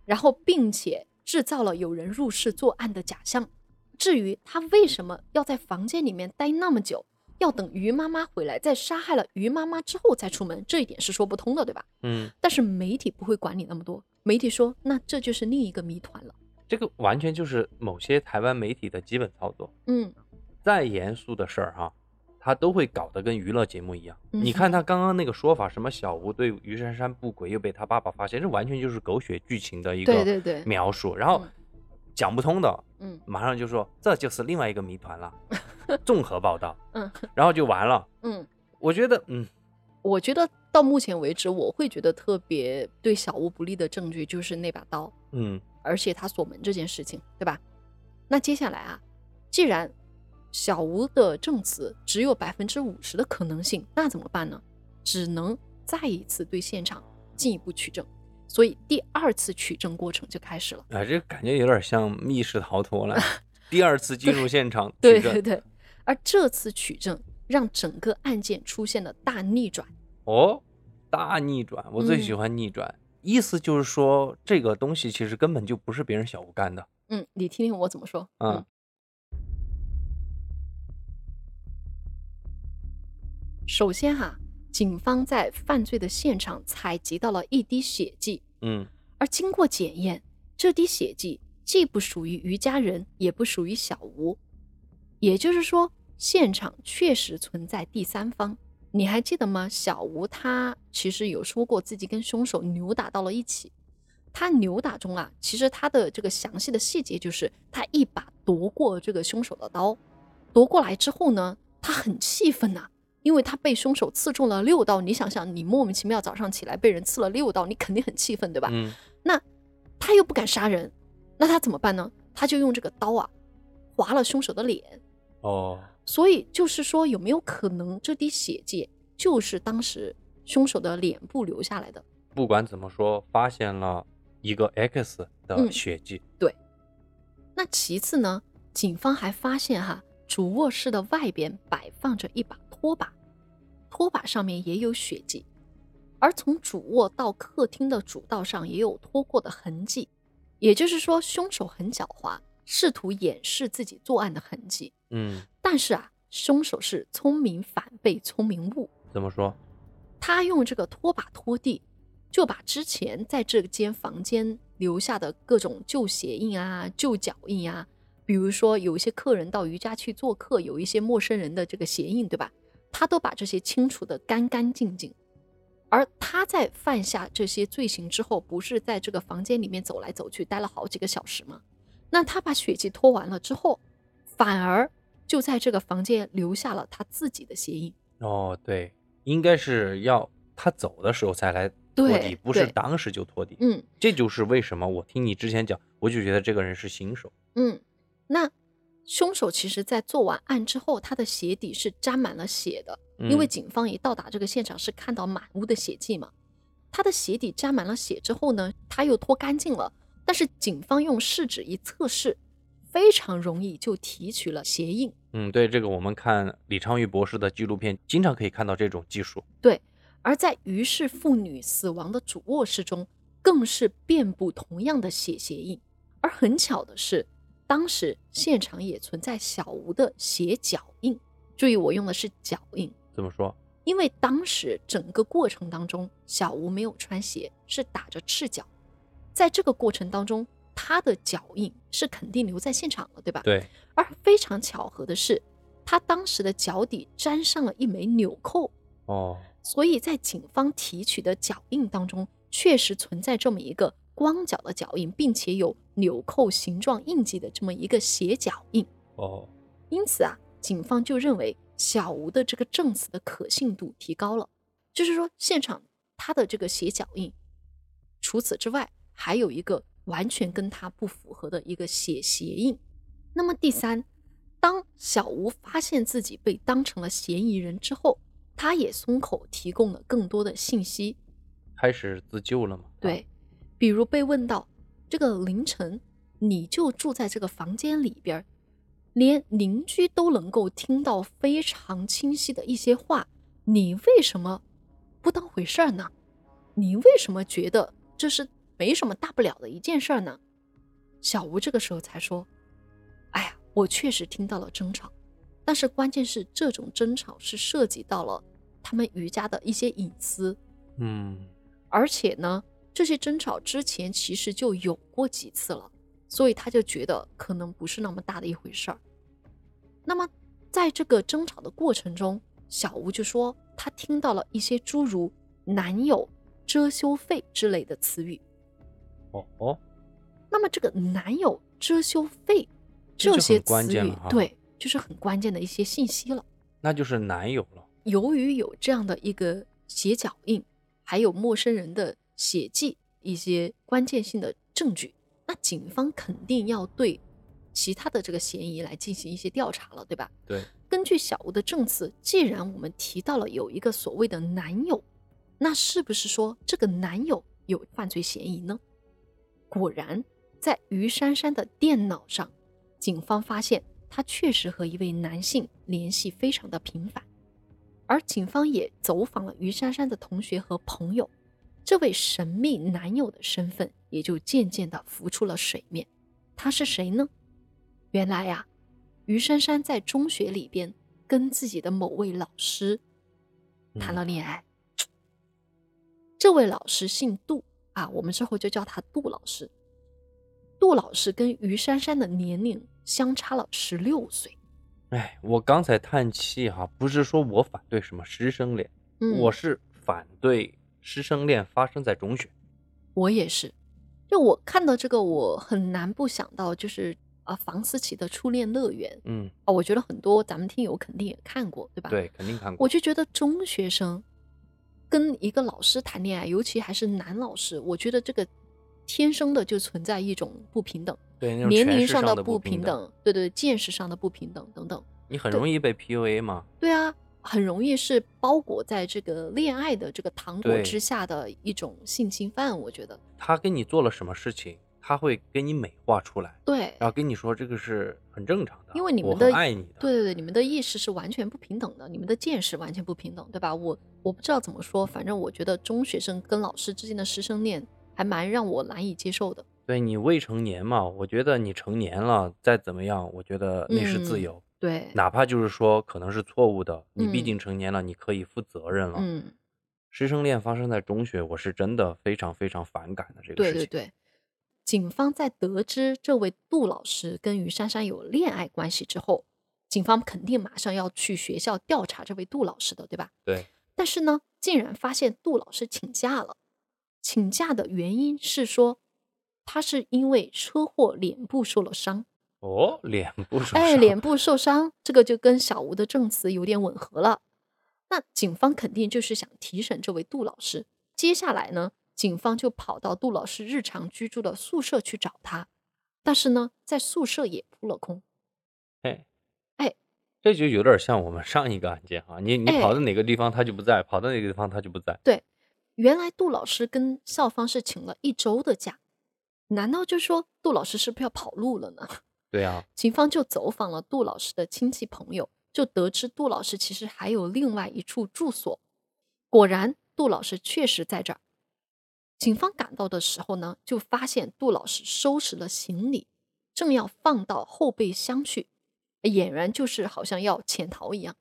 然后并且制造了有人入室作案的假象。至于他为什么要在房间里面待那么久，要等于妈妈回来，在杀害了于妈妈之后再出门，这一点是说不通的，对吧？嗯，但是媒体不会管你那么多，媒体说那这就是另一个谜团了。这个完全就是某些台湾媒体的基本操作。嗯再严肃的事儿哈，他都会搞得跟娱乐节目一样。嗯你看他刚刚那个说法，什么小吴对于珊珊不轨，又被他爸爸发现，这完全就是狗血剧情的一个对对对描述。然后嗯讲不通的，嗯马上就说这就是另外一个谜团了，[LAUGHS] 综合报道，嗯然后就完了。嗯，我觉得，嗯，我觉得到目前为止，我会觉得特别对小吴不利的证据就是那把刀，嗯，而且他锁门这件事情，对吧？那接下来啊，既然小吴的证词只有百分之五十的可能性，那怎么办呢？只能再一次对现场进一步取证，所以第二次取证过程就开始了。啊，这个感觉有点像密室逃脱了。[LAUGHS] 第二次进入现场对对对，而这次取证让整个案件出现了大逆转。哦，大逆转，我最喜嗯欢逆转。意思就是说，这个东西其实根本就不是别人小吴干的。嗯，你听听我怎么说。嗯，首先哈、警方在犯罪的现场采集到了一滴血迹，嗯而经过检验，这滴血迹既不属于于家人，也不属于小吴。也就是说，现场确实存在第三方。你还记得吗？小吴他其实有说过自己跟凶手扭打到了一起。他扭打中啊，其实他的这个详细的细节就是他一把夺过这个凶手的刀，夺过来之后呢，他很气愤呐，因为他被凶手刺中了六刀。你想想，你莫名其妙早上起来被人刺了六刀，你肯定很气愤，对吧？嗯，那他又不敢杀人，那他怎么办呢？他就用这个刀啊，划了凶手的脸。哦，所以就是说，有没有可能这滴血迹就是当时凶手的脸部留下来的？不管怎么说，发现了一个 X 的嗯血迹。对那其次呢，警方还发现哈，主卧室的外边摆放着一把拖把，拖把上面也有血迹，而从主卧到客厅的主道上也有拖过的痕迹，也就是说，凶手很狡猾，试图掩饰自己作案的痕迹。嗯，但是啊，凶手是聪明反被聪明误，怎么说？他用这个拖把拖地，就把之前在这间房间留下的各种旧鞋印啊、旧脚印啊，比如说有一些客人到瑜伽去做客，有一些陌生人的这个鞋印，对吧？他都把这些清除的干干净净。而他在犯下这些罪行之后，不是在这个房间里面走来走去，待了好几个小时吗？那他把血迹拖完了之后，反而就在这个房间留下了他自己的鞋印。哦，对，应该是要他走的时候才来拖地，对对不是当时就拖地。嗯，这就是为什么我听你之前讲，我就觉得这个人是新手。嗯，那凶手其实在做完案之后，他的鞋底是沾满了血的，因为嗯警方一到达这个现场是看到满屋的血迹嘛。他的鞋底沾满了血之后呢，他又脱干净了，但是警方用试纸一测试，非常容易就提取了鞋印。嗯，对，这个我们看李昌钰博士的纪录片，经常可以看到这种技术。对，而在于氏妇女死亡的主卧室中，更是遍布同样的血鞋印。而很巧的是，当时现场也存在小吴的鞋脚印。注意，我用的是脚印，怎么说？因为当时整个过程当中，小吴没有穿鞋，是打着赤脚。在这个过程当中，他的脚印是肯定留在现场了，对吧？对，而非常巧合的是，他当时的脚底沾上了一枚纽扣。哦，所以在警方提取的脚印当中，确实存在这么一个光脚的脚印，并且有纽扣形状印记的这么一个鞋脚印。哦，因此啊，警方就认为小吴的这个证词的可信度提高了，就是说现场他的这个鞋脚印，除此之外还有一个完全跟他不符合的一个血鞋印。那么第三，当小吴发现自己被当成了嫌疑人之后，他也松口提供了更多的信息，开始自救了嘛？啊对，比如被问到这个凌晨你就住在这个房间里边儿，连邻居都能够听到非常清晰的一些话，你为什么不当回事儿呢？你为什么觉得这是没什么大不了的一件事儿呢？小吴这个时候才说：“哎呀，我确实听到了争吵，但是关键是这种争吵是涉及到了他们余家的一些隐私，嗯，而且呢，这些争吵之前其实就有过几次了，所以他就觉得可能不是那么大的一回事儿。那么，在这个争吵的过程中，小吴就说他听到了一些诸如“男友”“遮羞费”之类的词语。哦哦，那么，这个“男友”“遮羞费”这些关词语键，对，就是很关键的一些信息了。那就是男友了。由于有这样的一个血脚印，还有陌生人的血迹，一些关键性的证据，那警方肯定要对其他的这个嫌疑来进行一些调查了，对吧？对，根据小吴的证词，既然我们提到了有一个所谓的男友，那是不是说这个男友有犯罪嫌疑呢？果然，在于珊珊的电脑上，警方发现她确实和一位男性联系非常的频繁，而警方也走访了于珊珊的同学和朋友，这位神秘男友的身份也就渐渐的浮出了水面。他是谁呢？原来呀、于珊珊在中学里边跟自己的某位老师谈了恋爱。这位老师姓杜啊，我们之后就叫他杜老师。杜老师跟于珊珊的年龄相差了十六岁。哎，我刚才叹气哈，不是说我反对什么师生恋，嗯，我是反对师生恋发生在中学。我也是，就我看到这个，我很难不想到，就是啊，房思琪的初恋乐园嗯，啊，我觉得很多咱们听友肯定也看过，对吧？，对，肯定看过。我就觉得中学生跟一个老师谈恋爱，尤其还是男老师，我觉得这个天生的就存在一种不平等，对年龄上的不平等，对对，见识上的不平等等等。你很容易被 PUA 吗。对啊，很容易是包裹在这个恋爱的这个糖果之下的一种性侵犯，我觉得。他跟你做了什么事情，他会给你美化出来，对，然后跟你说这个是很正常的，因为你们的爱你的。对对对，你们的意识是完全不平等的，你们的见识完全不平等，对吧？我我不知道怎么说，反正我觉得中学生跟老师之间的师生恋还蛮让我难以接受的。对你未成年嘛，我觉得你成年了再怎么样，我觉得那是自嗯由，对，哪怕就是说可能是错误的，你毕嗯竟成年了，你可以负责任了。嗯，师生恋发生在中学，我是真的非常非常反感的这个事情。对对对。警方在得知这位杜老师跟于珊珊有恋爱关系之后，警方肯定马上要去学校调查这位杜老师的，对吧？对但是呢，竟然发现杜老师请假了。请假的原因是说，他是因为车祸脸部受了伤。哦，脸部受伤哎，脸部受伤，这个就跟小吴的证词有点吻合了。那警方肯定就是想提审这位杜老师。接下来呢，警方就跑到杜老师日常居住的宿舍去找他，但是呢，在宿舍也扑了空。哎哎，这就有点像我们上一个案件啊，你你哎跑到哪个地方他就不在，跑到哪个地方他就不在。对原来杜老师跟校方是请了一周的假，难道就说杜老师是不是要跑路了呢？对啊，警方就走访了杜老师的亲戚朋友，就得知杜老师其实还有另外一处住所。果然，杜老师确实在这儿。警方赶到的时候呢，就发现杜老师收拾了行李，正要放到后备箱去，俨然就是好像要潜逃一样。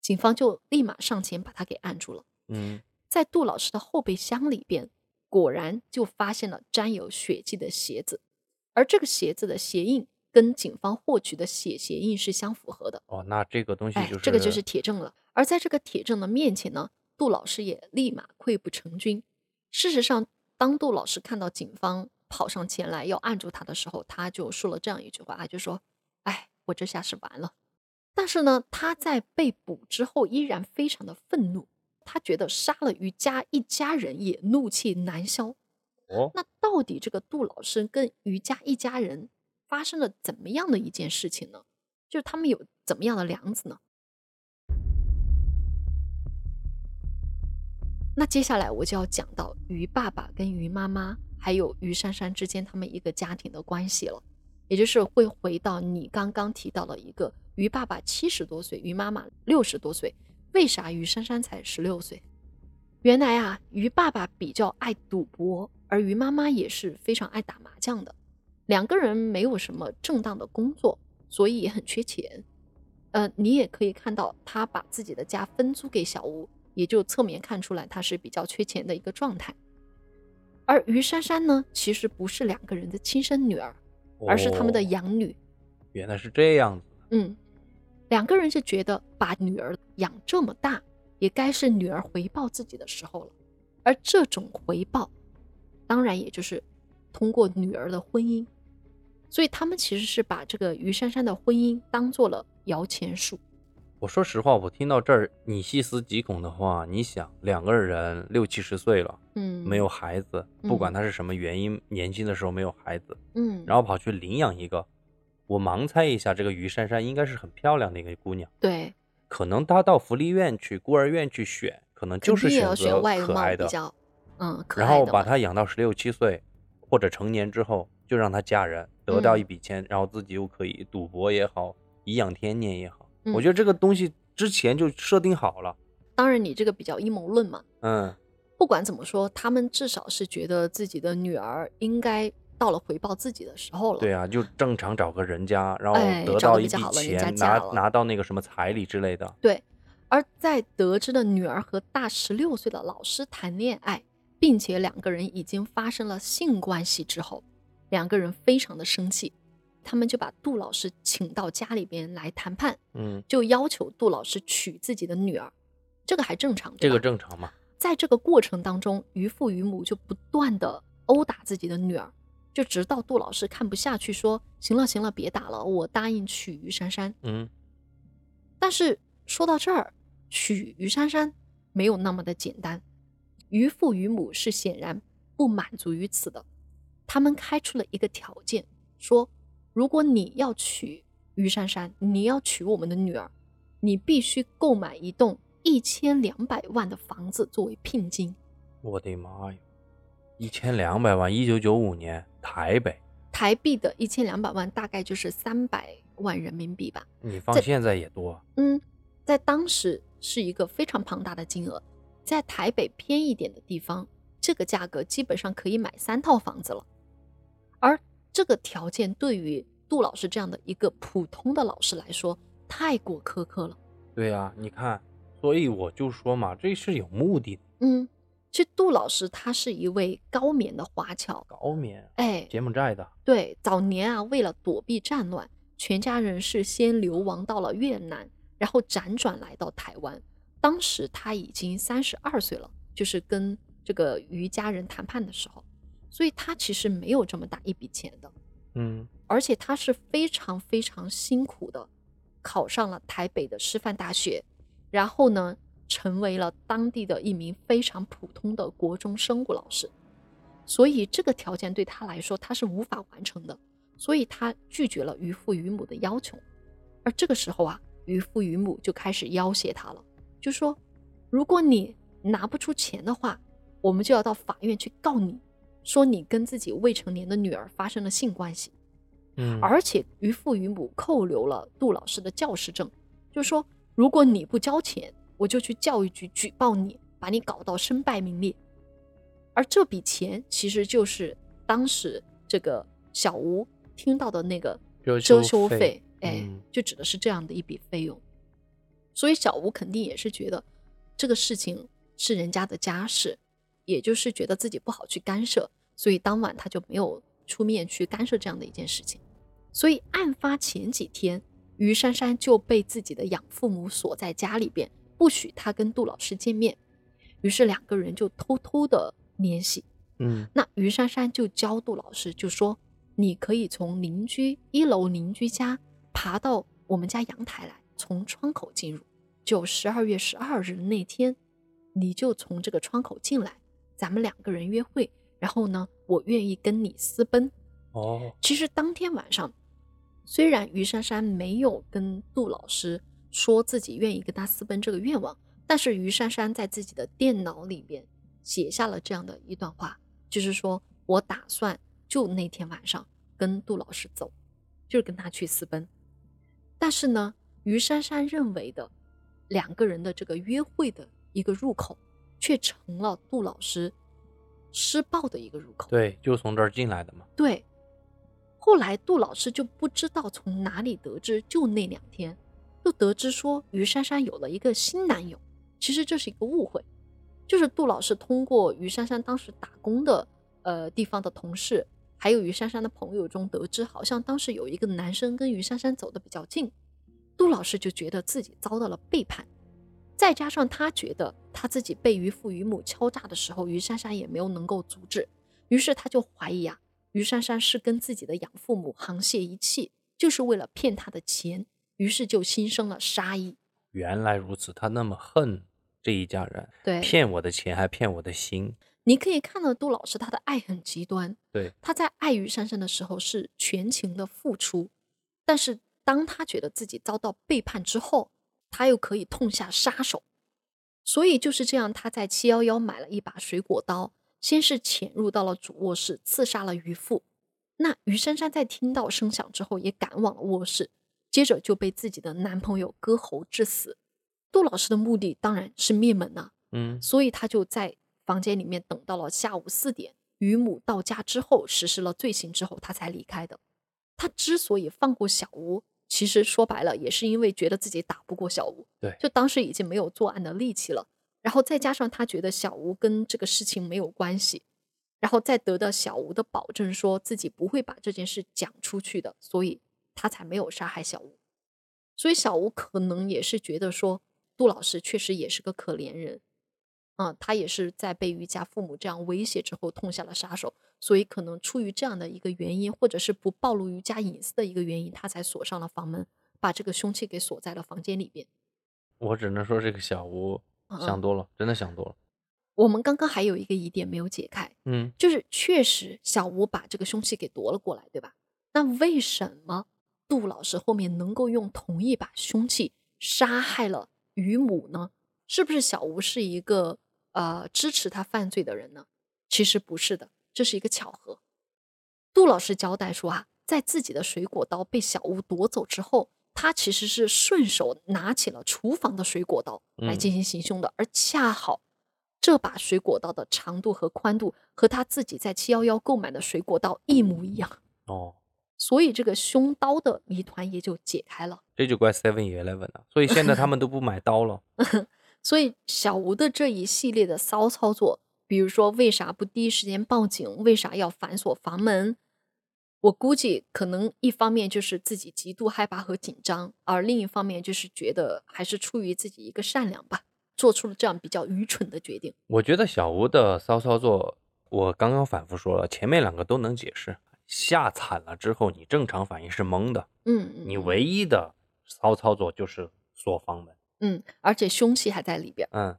警方就立马上前把他给按住了。嗯，在杜老师的后备箱里边，果然就发现了沾有血迹的鞋子，而这个鞋子的鞋印跟警方获取的血鞋印是相符合的。哦，那这个东西哎就，是这个就是铁证了。而在这个铁证的面前呢，杜老师也立马溃不成军。事实上，当杜老师看到警方跑上前来要按住他的时候，他就说了这样一句话，就说：“哎，我这下是完了。”但是呢，他在被捕之后依然非常的愤怒，他觉得杀了于家一家人也怒气难消。哦，那到底这个杜老师跟于家一家人发生了怎么样的一件事情呢？就是他们有怎么样的梁子呢？那接下来我就要讲到于爸爸跟于妈妈还有于珊珊之间他们一个家庭的关系了，也就是会回到你刚刚提到的一个于爸爸七十多岁，于妈妈六十多岁，为啥于珊珊才十六岁？原来啊，于爸爸比较爱赌博，而于妈妈也是非常爱打麻将的。两个人没有什么正当的工作，所以也很缺钱。呃，你也可以看到他把自己的家分租给小吴，也就侧面看出来他是比较缺钱的一个状态。而于珊珊呢，其实不是两个人的亲生女儿，而是他们的哦养女。原来是这样子。嗯，两个人就觉得把女儿养这么大，也该是女儿回报自己的时候了。而这种回报，当然也就是通过女儿的婚姻。所以他们其实是把这个于珊珊的婚姻当做了摇钱树。我说实话，我听到这儿，你细思极恐的话，你想两个人六七十岁了，嗯，没有孩子，不管嗯。他是什么原因，年轻的时候没有孩子，嗯，然后跑去领养一个，我盲猜一下，这个于珊珊应该是很漂亮的一个姑娘，对，可能她到福利院去、孤儿院去选，可能就是选择外可爱的，比较嗯可然后把她养到十六七岁或者成年之后，就让她嫁人，得到一嗯笔钱，然后自己又可以赌博也好，颐养天年也好，嗯我觉得这个东西之前就设定好了，当然你这个比较阴谋论嘛。嗯，不管怎么说，他们至少是觉得自己的女儿应该到了回报自己的时候了。对啊，就正常找个人家，然后哎得到一笔钱，拿拿到那个什么彩礼之类的，对，而在得知了女儿和大十六岁的老师谈恋爱，并且两个人已经发生了性关系之后，两个人非常的生气，他们就把杜老师请到家里边来谈判，嗯，就要求杜老师娶自己的女儿，这个还正常，这个正常吗？在这个过程当中，于父于母就不断的殴打自己的女儿，就直到杜老师看不下去，说：“行了行了，别打了，我答应娶于珊珊。嗯，”但是说到这儿，娶于珊珊没有那么的简单，于父于母是显然不满足于此的，他们开出了一个条件，说：“如果你要娶于珊珊，你要娶我们的女儿，你必须购买一栋。”一千两百万的房子作为聘金，我的妈呀！一千两百万，一九九五年台北，台币的一千两百万大概就是三百万人民币吧。你放现在也多，嗯，在当时是一个非常庞大的金额，在台北偏一点的地方，这个价格基本上可以买三套房子了。而这个条件对于杜老师这样的一个普通的老师来说，太过苛刻了。对呀、你看，所以我就说嘛，这是有目的的，嗯，其实杜老师他是一位高棉的华侨，高棉哎，柬埔寨的，对，早年啊，为了躲避战乱，全家人是先流亡到了越南，然后辗转来到台湾。当时他已经三十二岁了，就是跟这个于家人谈判的时候，所以他其实没有这么大一笔钱的，嗯而且他是非常非常辛苦的，考上了台北的师范大学，然后呢，成为了当地的一名非常普通的国中生物老师。所以这个条件对他来说他是无法完成的，所以他拒绝了于父于母的要求。而这个时候啊，于父于母就开始要挟他了，就说：如果你拿不出钱的话，我们就要到法院去告你，说你跟自己未成年的女儿发生了性关系。嗯，而且于父于母扣留了杜老师的教师证，就说，如果你不交钱，我就去教育局举报你，把你搞到身败名裂。而这笔钱其实就是当时这个小吴听到的那个遮遮羞费羞费，哎，嗯就指的是这样的一笔费用。所以小吴肯定也是觉得这个事情是人家的家事，也就是觉得自己不好去干涉，所以当晚他就没有出面去干涉这样的一件事情。所以案发前几天，于珊珊就被自己的养父母锁在家里边，不许她跟杜老师见面。于是两个人就偷偷的联系。嗯那于珊珊就教杜老师，就说你可以从邻居一楼邻居家爬到我们家阳台来，从窗口进入。就十二月十二日那天，你就从这个窗口进来，咱们两个人约会。然后呢，我愿意跟你私奔。哦，其实当天晚上，虽然于珊珊没有跟杜老师说自己愿意跟他私奔这个愿望，但是于珊珊在自己的电脑里边写下了这样的一段话，就是说我打算就那天晚上跟杜老师走，就是跟他去私奔。但是呢，于珊珊认为的两个人的这个约会的一个入口，却成了杜老师施暴的一个入口。对，就从这儿进来的嘛，对，后来杜老师就不知道从哪里得知，就那两天，就得知说于珊珊有了一个新男友。其实这是一个误会，就是杜老师通过于珊珊当时打工的呃地方的同事，还有于珊珊的朋友中得知，好像当时有一个男生跟于珊珊走的比较近，杜老师就觉得自己遭到了背叛。再加上他觉得他自己被于父于母敲诈的时候，于珊珊也没有能够阻止，于是他就怀疑啊，于珊珊是跟自己的养父母沆瀣一气，就是为了骗他的钱，于是就心生了杀意。原来如此，他那么恨这一家人，对，骗我的钱还骗我的心，你可以看到杜老师他的爱很极端，对，他在爱于珊珊的时候是全情的付出，但是当他觉得自己遭到背叛之后，他又可以痛下杀手。所以就是这样，他在七幺幺买了一把水果刀，先是潜入到了主卧室，刺杀了于父。那于珊珊在听到声响之后，也赶往了卧室，接着就被自己的男朋友割喉致死。杜老师的目的当然是灭门呐、嗯所以他就在房间里面等到了下午四点，于母到家之后实施了罪行之后，他才离开的。他之所以放过小吴，其实说白了也是因为觉得自己打不过小吴，对就当时已经没有作案的力气了。然后再加上他觉得小吴跟这个事情没有关系，然后再得到小吴的保证，说自己不会把这件事讲出去的，所以他才没有杀害小吴。所以小吴可能也是觉得说，杜老师确实也是个可怜人，嗯，他也是在被于家父母这样威胁之后痛下了杀手，所以可能出于这样的一个原因，或者是不暴露于家隐私的一个原因，他才锁上了房门，把这个凶器给锁在了房间里边。我只能说这个小吴想多了，真的想多了。我们刚刚还有一个疑点没有解开，嗯，就是确实小吴把这个凶器给夺了过来，对吧？那为什么杜老师后面能够用同一把凶器杀害了于母呢？是不是小吴是一个呃支持他犯罪的人呢？其实不是的，这是一个巧合。杜老师交代说啊，在自己的水果刀被小吴夺走之后，他其实是顺手拿起了厨房的水果刀来进行行凶的，而恰好。这把水果刀的长度和宽度和他自己在七幺幺购买的水果刀一模一样哦，所以这个凶刀的谜团也就解开了。这就怪 Seven Eleven 了，所以现在他们都不买刀了。[LAUGHS] 所以小吴的这一系列的骚操作，比如说为啥不第一时间报警，为啥要反锁房门，我估计可能一方面就是自己极度害怕和紧张，而另一方面就是觉得还是出于自己一个善良吧。做出了这样比较愚蠢的决定。我觉得小吴的骚操作，我刚刚反复说了，前面两个都能解释。吓惨了之后，你正常反应是懵的。嗯你唯一的骚操作就是锁房门。嗯，而且凶器还在里边。嗯嗯，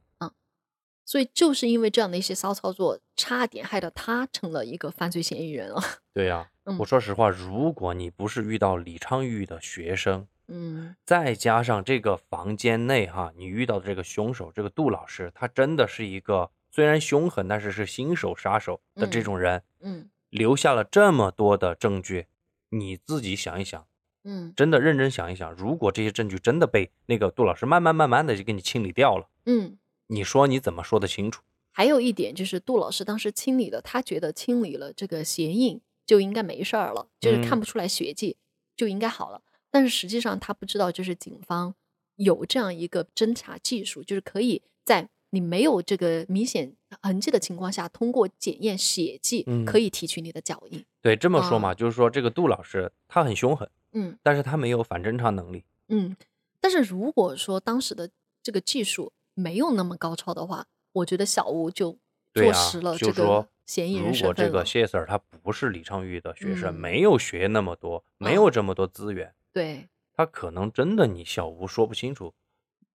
所以就是因为这样的一些骚操作，差点害得他成了一个犯罪嫌疑人了。[LAUGHS] 对呀，我说实话，如果你不是遇到李昌钰的学生。嗯，再加上这个房间内哈，你遇到的这个凶手，这个杜老师，他真的是一个虽然凶狠，但是是新手杀手的这种人。嗯，留下了这么多的证据，你自己想一想，嗯，真的认真想一想，如果这些证据真的被那个杜老师慢慢慢慢的就给你清理掉了，嗯，你说你怎么说得清楚？还有一点就是杜老师当时清理了，他觉得清理了这个鞋印就应该没事儿了，就是看不出来血迹就应该好了。但是实际上他不知道，就是警方有这样一个侦查技术，就是可以在你没有这个明显痕迹的情况下，通过检验血迹，可以提取你的脚印。对，这么说嘛，就是说这个杜老师他很凶狠，嗯，但是他没有反侦查能力，嗯。但是如果说当时的这个技术没有那么高超的话，我觉得小吴就坐实了这个嫌疑人身份。如果这个谢 Sir 他不是李昌钰的学生，没有学那么多，没有这么多资源。对，他可能真的你小吴说不清楚，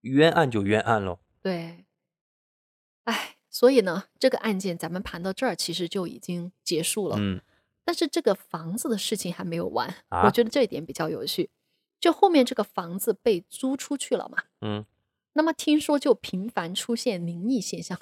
冤案就冤案喽。对，哎，所以呢，这个案件咱们盘到这儿，其实就已经结束了。嗯，但是这个房子的事情还没有完，啊、我觉得这一点比较有趣。就后面这个房子被租出去了嘛，嗯，那么听说就频繁出现灵异现象。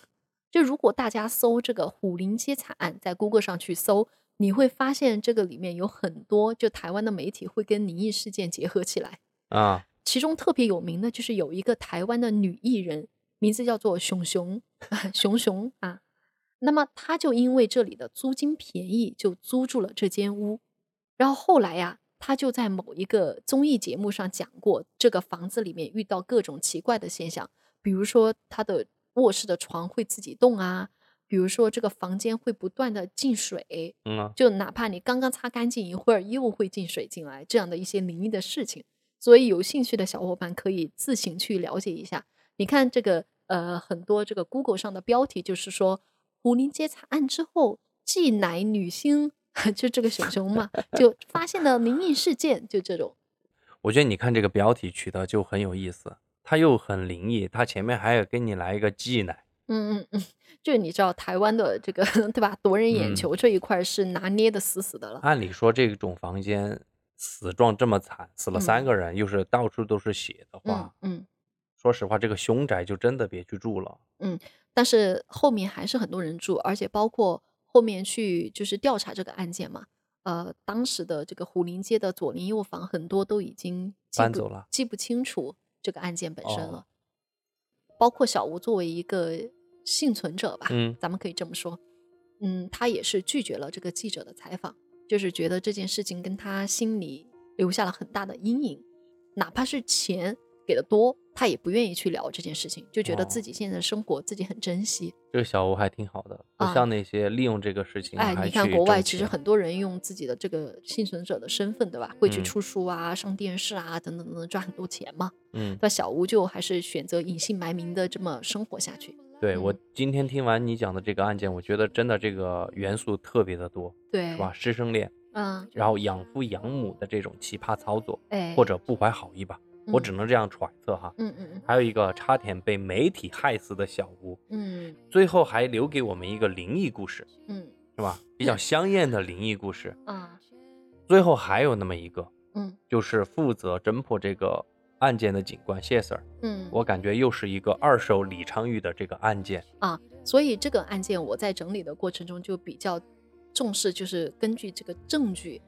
就如果大家搜这个虎林街惨案，在 Google 上去搜。你会发现这个里面有很多，就台湾的媒体会跟灵异事件结合起来啊。其中特别有名的就是有一个台湾的女艺人，名字叫做熊熊 [LAUGHS] 熊熊啊。那么她就因为这里的租金便宜，就租住了这间屋。然后后来呀，她就在某一个综艺节目上讲过，这个房子里面遇到各种奇怪的现象，比如说他的卧室的床会自己动啊。比如说，这个房间会不断的进水，嗯，就哪怕你刚刚擦干净一会儿，又会进水进来，这样的一些灵异的事情。所以有兴趣的小伙伴可以自行去了解一下。你看这个，呃，很多这个 Google 上的标题就是说，胡林街惨案之后，既乃女星，就这个熊熊嘛，就发现了灵异事件，就这种。[LAUGHS] 我觉得你看这个标题取得就很有意思，它又很灵异，它前面还要给你来一个既乃。嗯嗯嗯，就是你知道台湾的这个对吧，夺人眼球这一块是拿捏的死死的了。按理说这种房间死状这么惨，死了三个人，又是到处都是血的话，嗯，说实话，这个凶宅就真的别去住了。嗯，但是后面还是很多人住，而且包括后面去就是调查这个案件嘛，呃，当时的这个虎林街的左邻右房很多都已经搬走了，记不清楚这个案件本身了，包括小吴作为一个。幸存者吧，嗯，咱们可以这么说，嗯，他也是拒绝了这个记者的采访，就是觉得这件事情跟他心里留下了很大的阴影，哪怕是钱给的多，他也不愿意去聊这件事情，就觉得自哦己现在的生活自己很珍惜。这个小吴还挺好的，不啊像那些利用这个事情哎，你看国外其实很多人用自己的这个幸存者的身份，对吧？会去嗯出书啊、上电视啊等等等等，赚很多钱嘛。嗯，那小吴就还是选择隐姓埋名的这么生活下去。对我嗯今天听完你讲的这个案件，我觉得真的这个元素特别的多，对，是吧？师生恋，嗯，然后养父养母的这种奇葩操作，哎，或者不怀好意吧，我嗯只能这样揣测哈。嗯嗯嗯还有一个差点被媒体害死的小屋，嗯最后还留给我们一个灵异故事，嗯是吧？比较香艳的灵异故事。嗯啊最后还有那么一个，嗯就是负责侦破这个案件的警官谢 Sir，嗯，我感觉又是一个二手李昌钰的这个案件。啊，所以这个案件我在整理的过程中就比较重视，就是根据这个证据，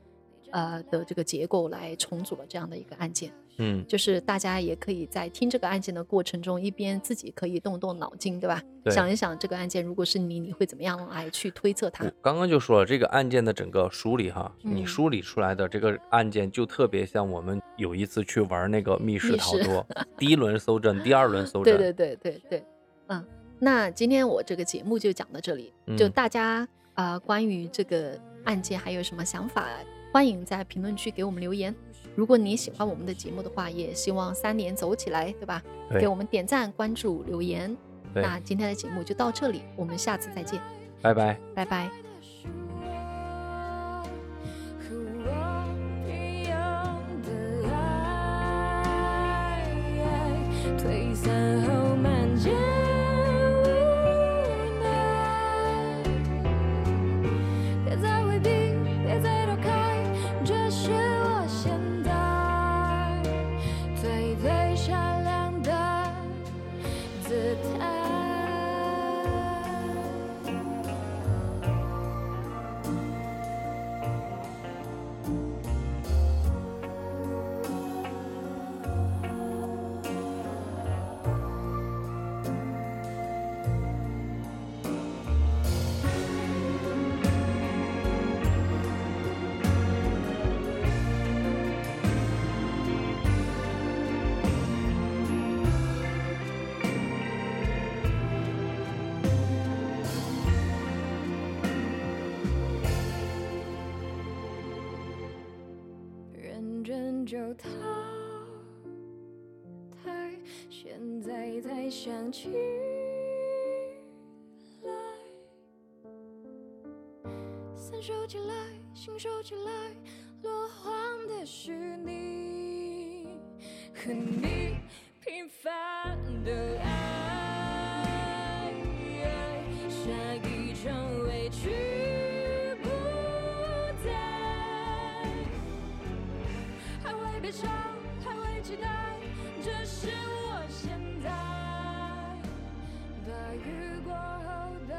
呃的这个结构来重组了这样的一个案件。嗯，就是大家也可以在听这个案件的过程中，一边自己可以动动脑筋，对吧？对想一想这个案件如果是你，你会怎么样来去推测它？刚刚就说了，这个案件的整个梳理哈，你嗯梳理出来的这个案件就特别像我们有一次去玩那个密室逃脱，[LAUGHS] 第一轮搜证，第二轮搜证，对对对对对，嗯，那今天我这个节目就讲到这里，就嗯大家啊、呃关于这个案件还有什么想法，欢迎在评论区给我们留言。如果你喜欢我们的节目的话，也希望三连走起来，对吧？对给我们点赞、关注、留言。那今天的节目就到这里，我们下次再见，拜拜。拜拜。和我一样的爱，退散后就淘汰，现在才想起来，散收起来，信手起来，落荒的是你和你平凡的爱，下一场委屈还会期待，这是我现在大雨过后的。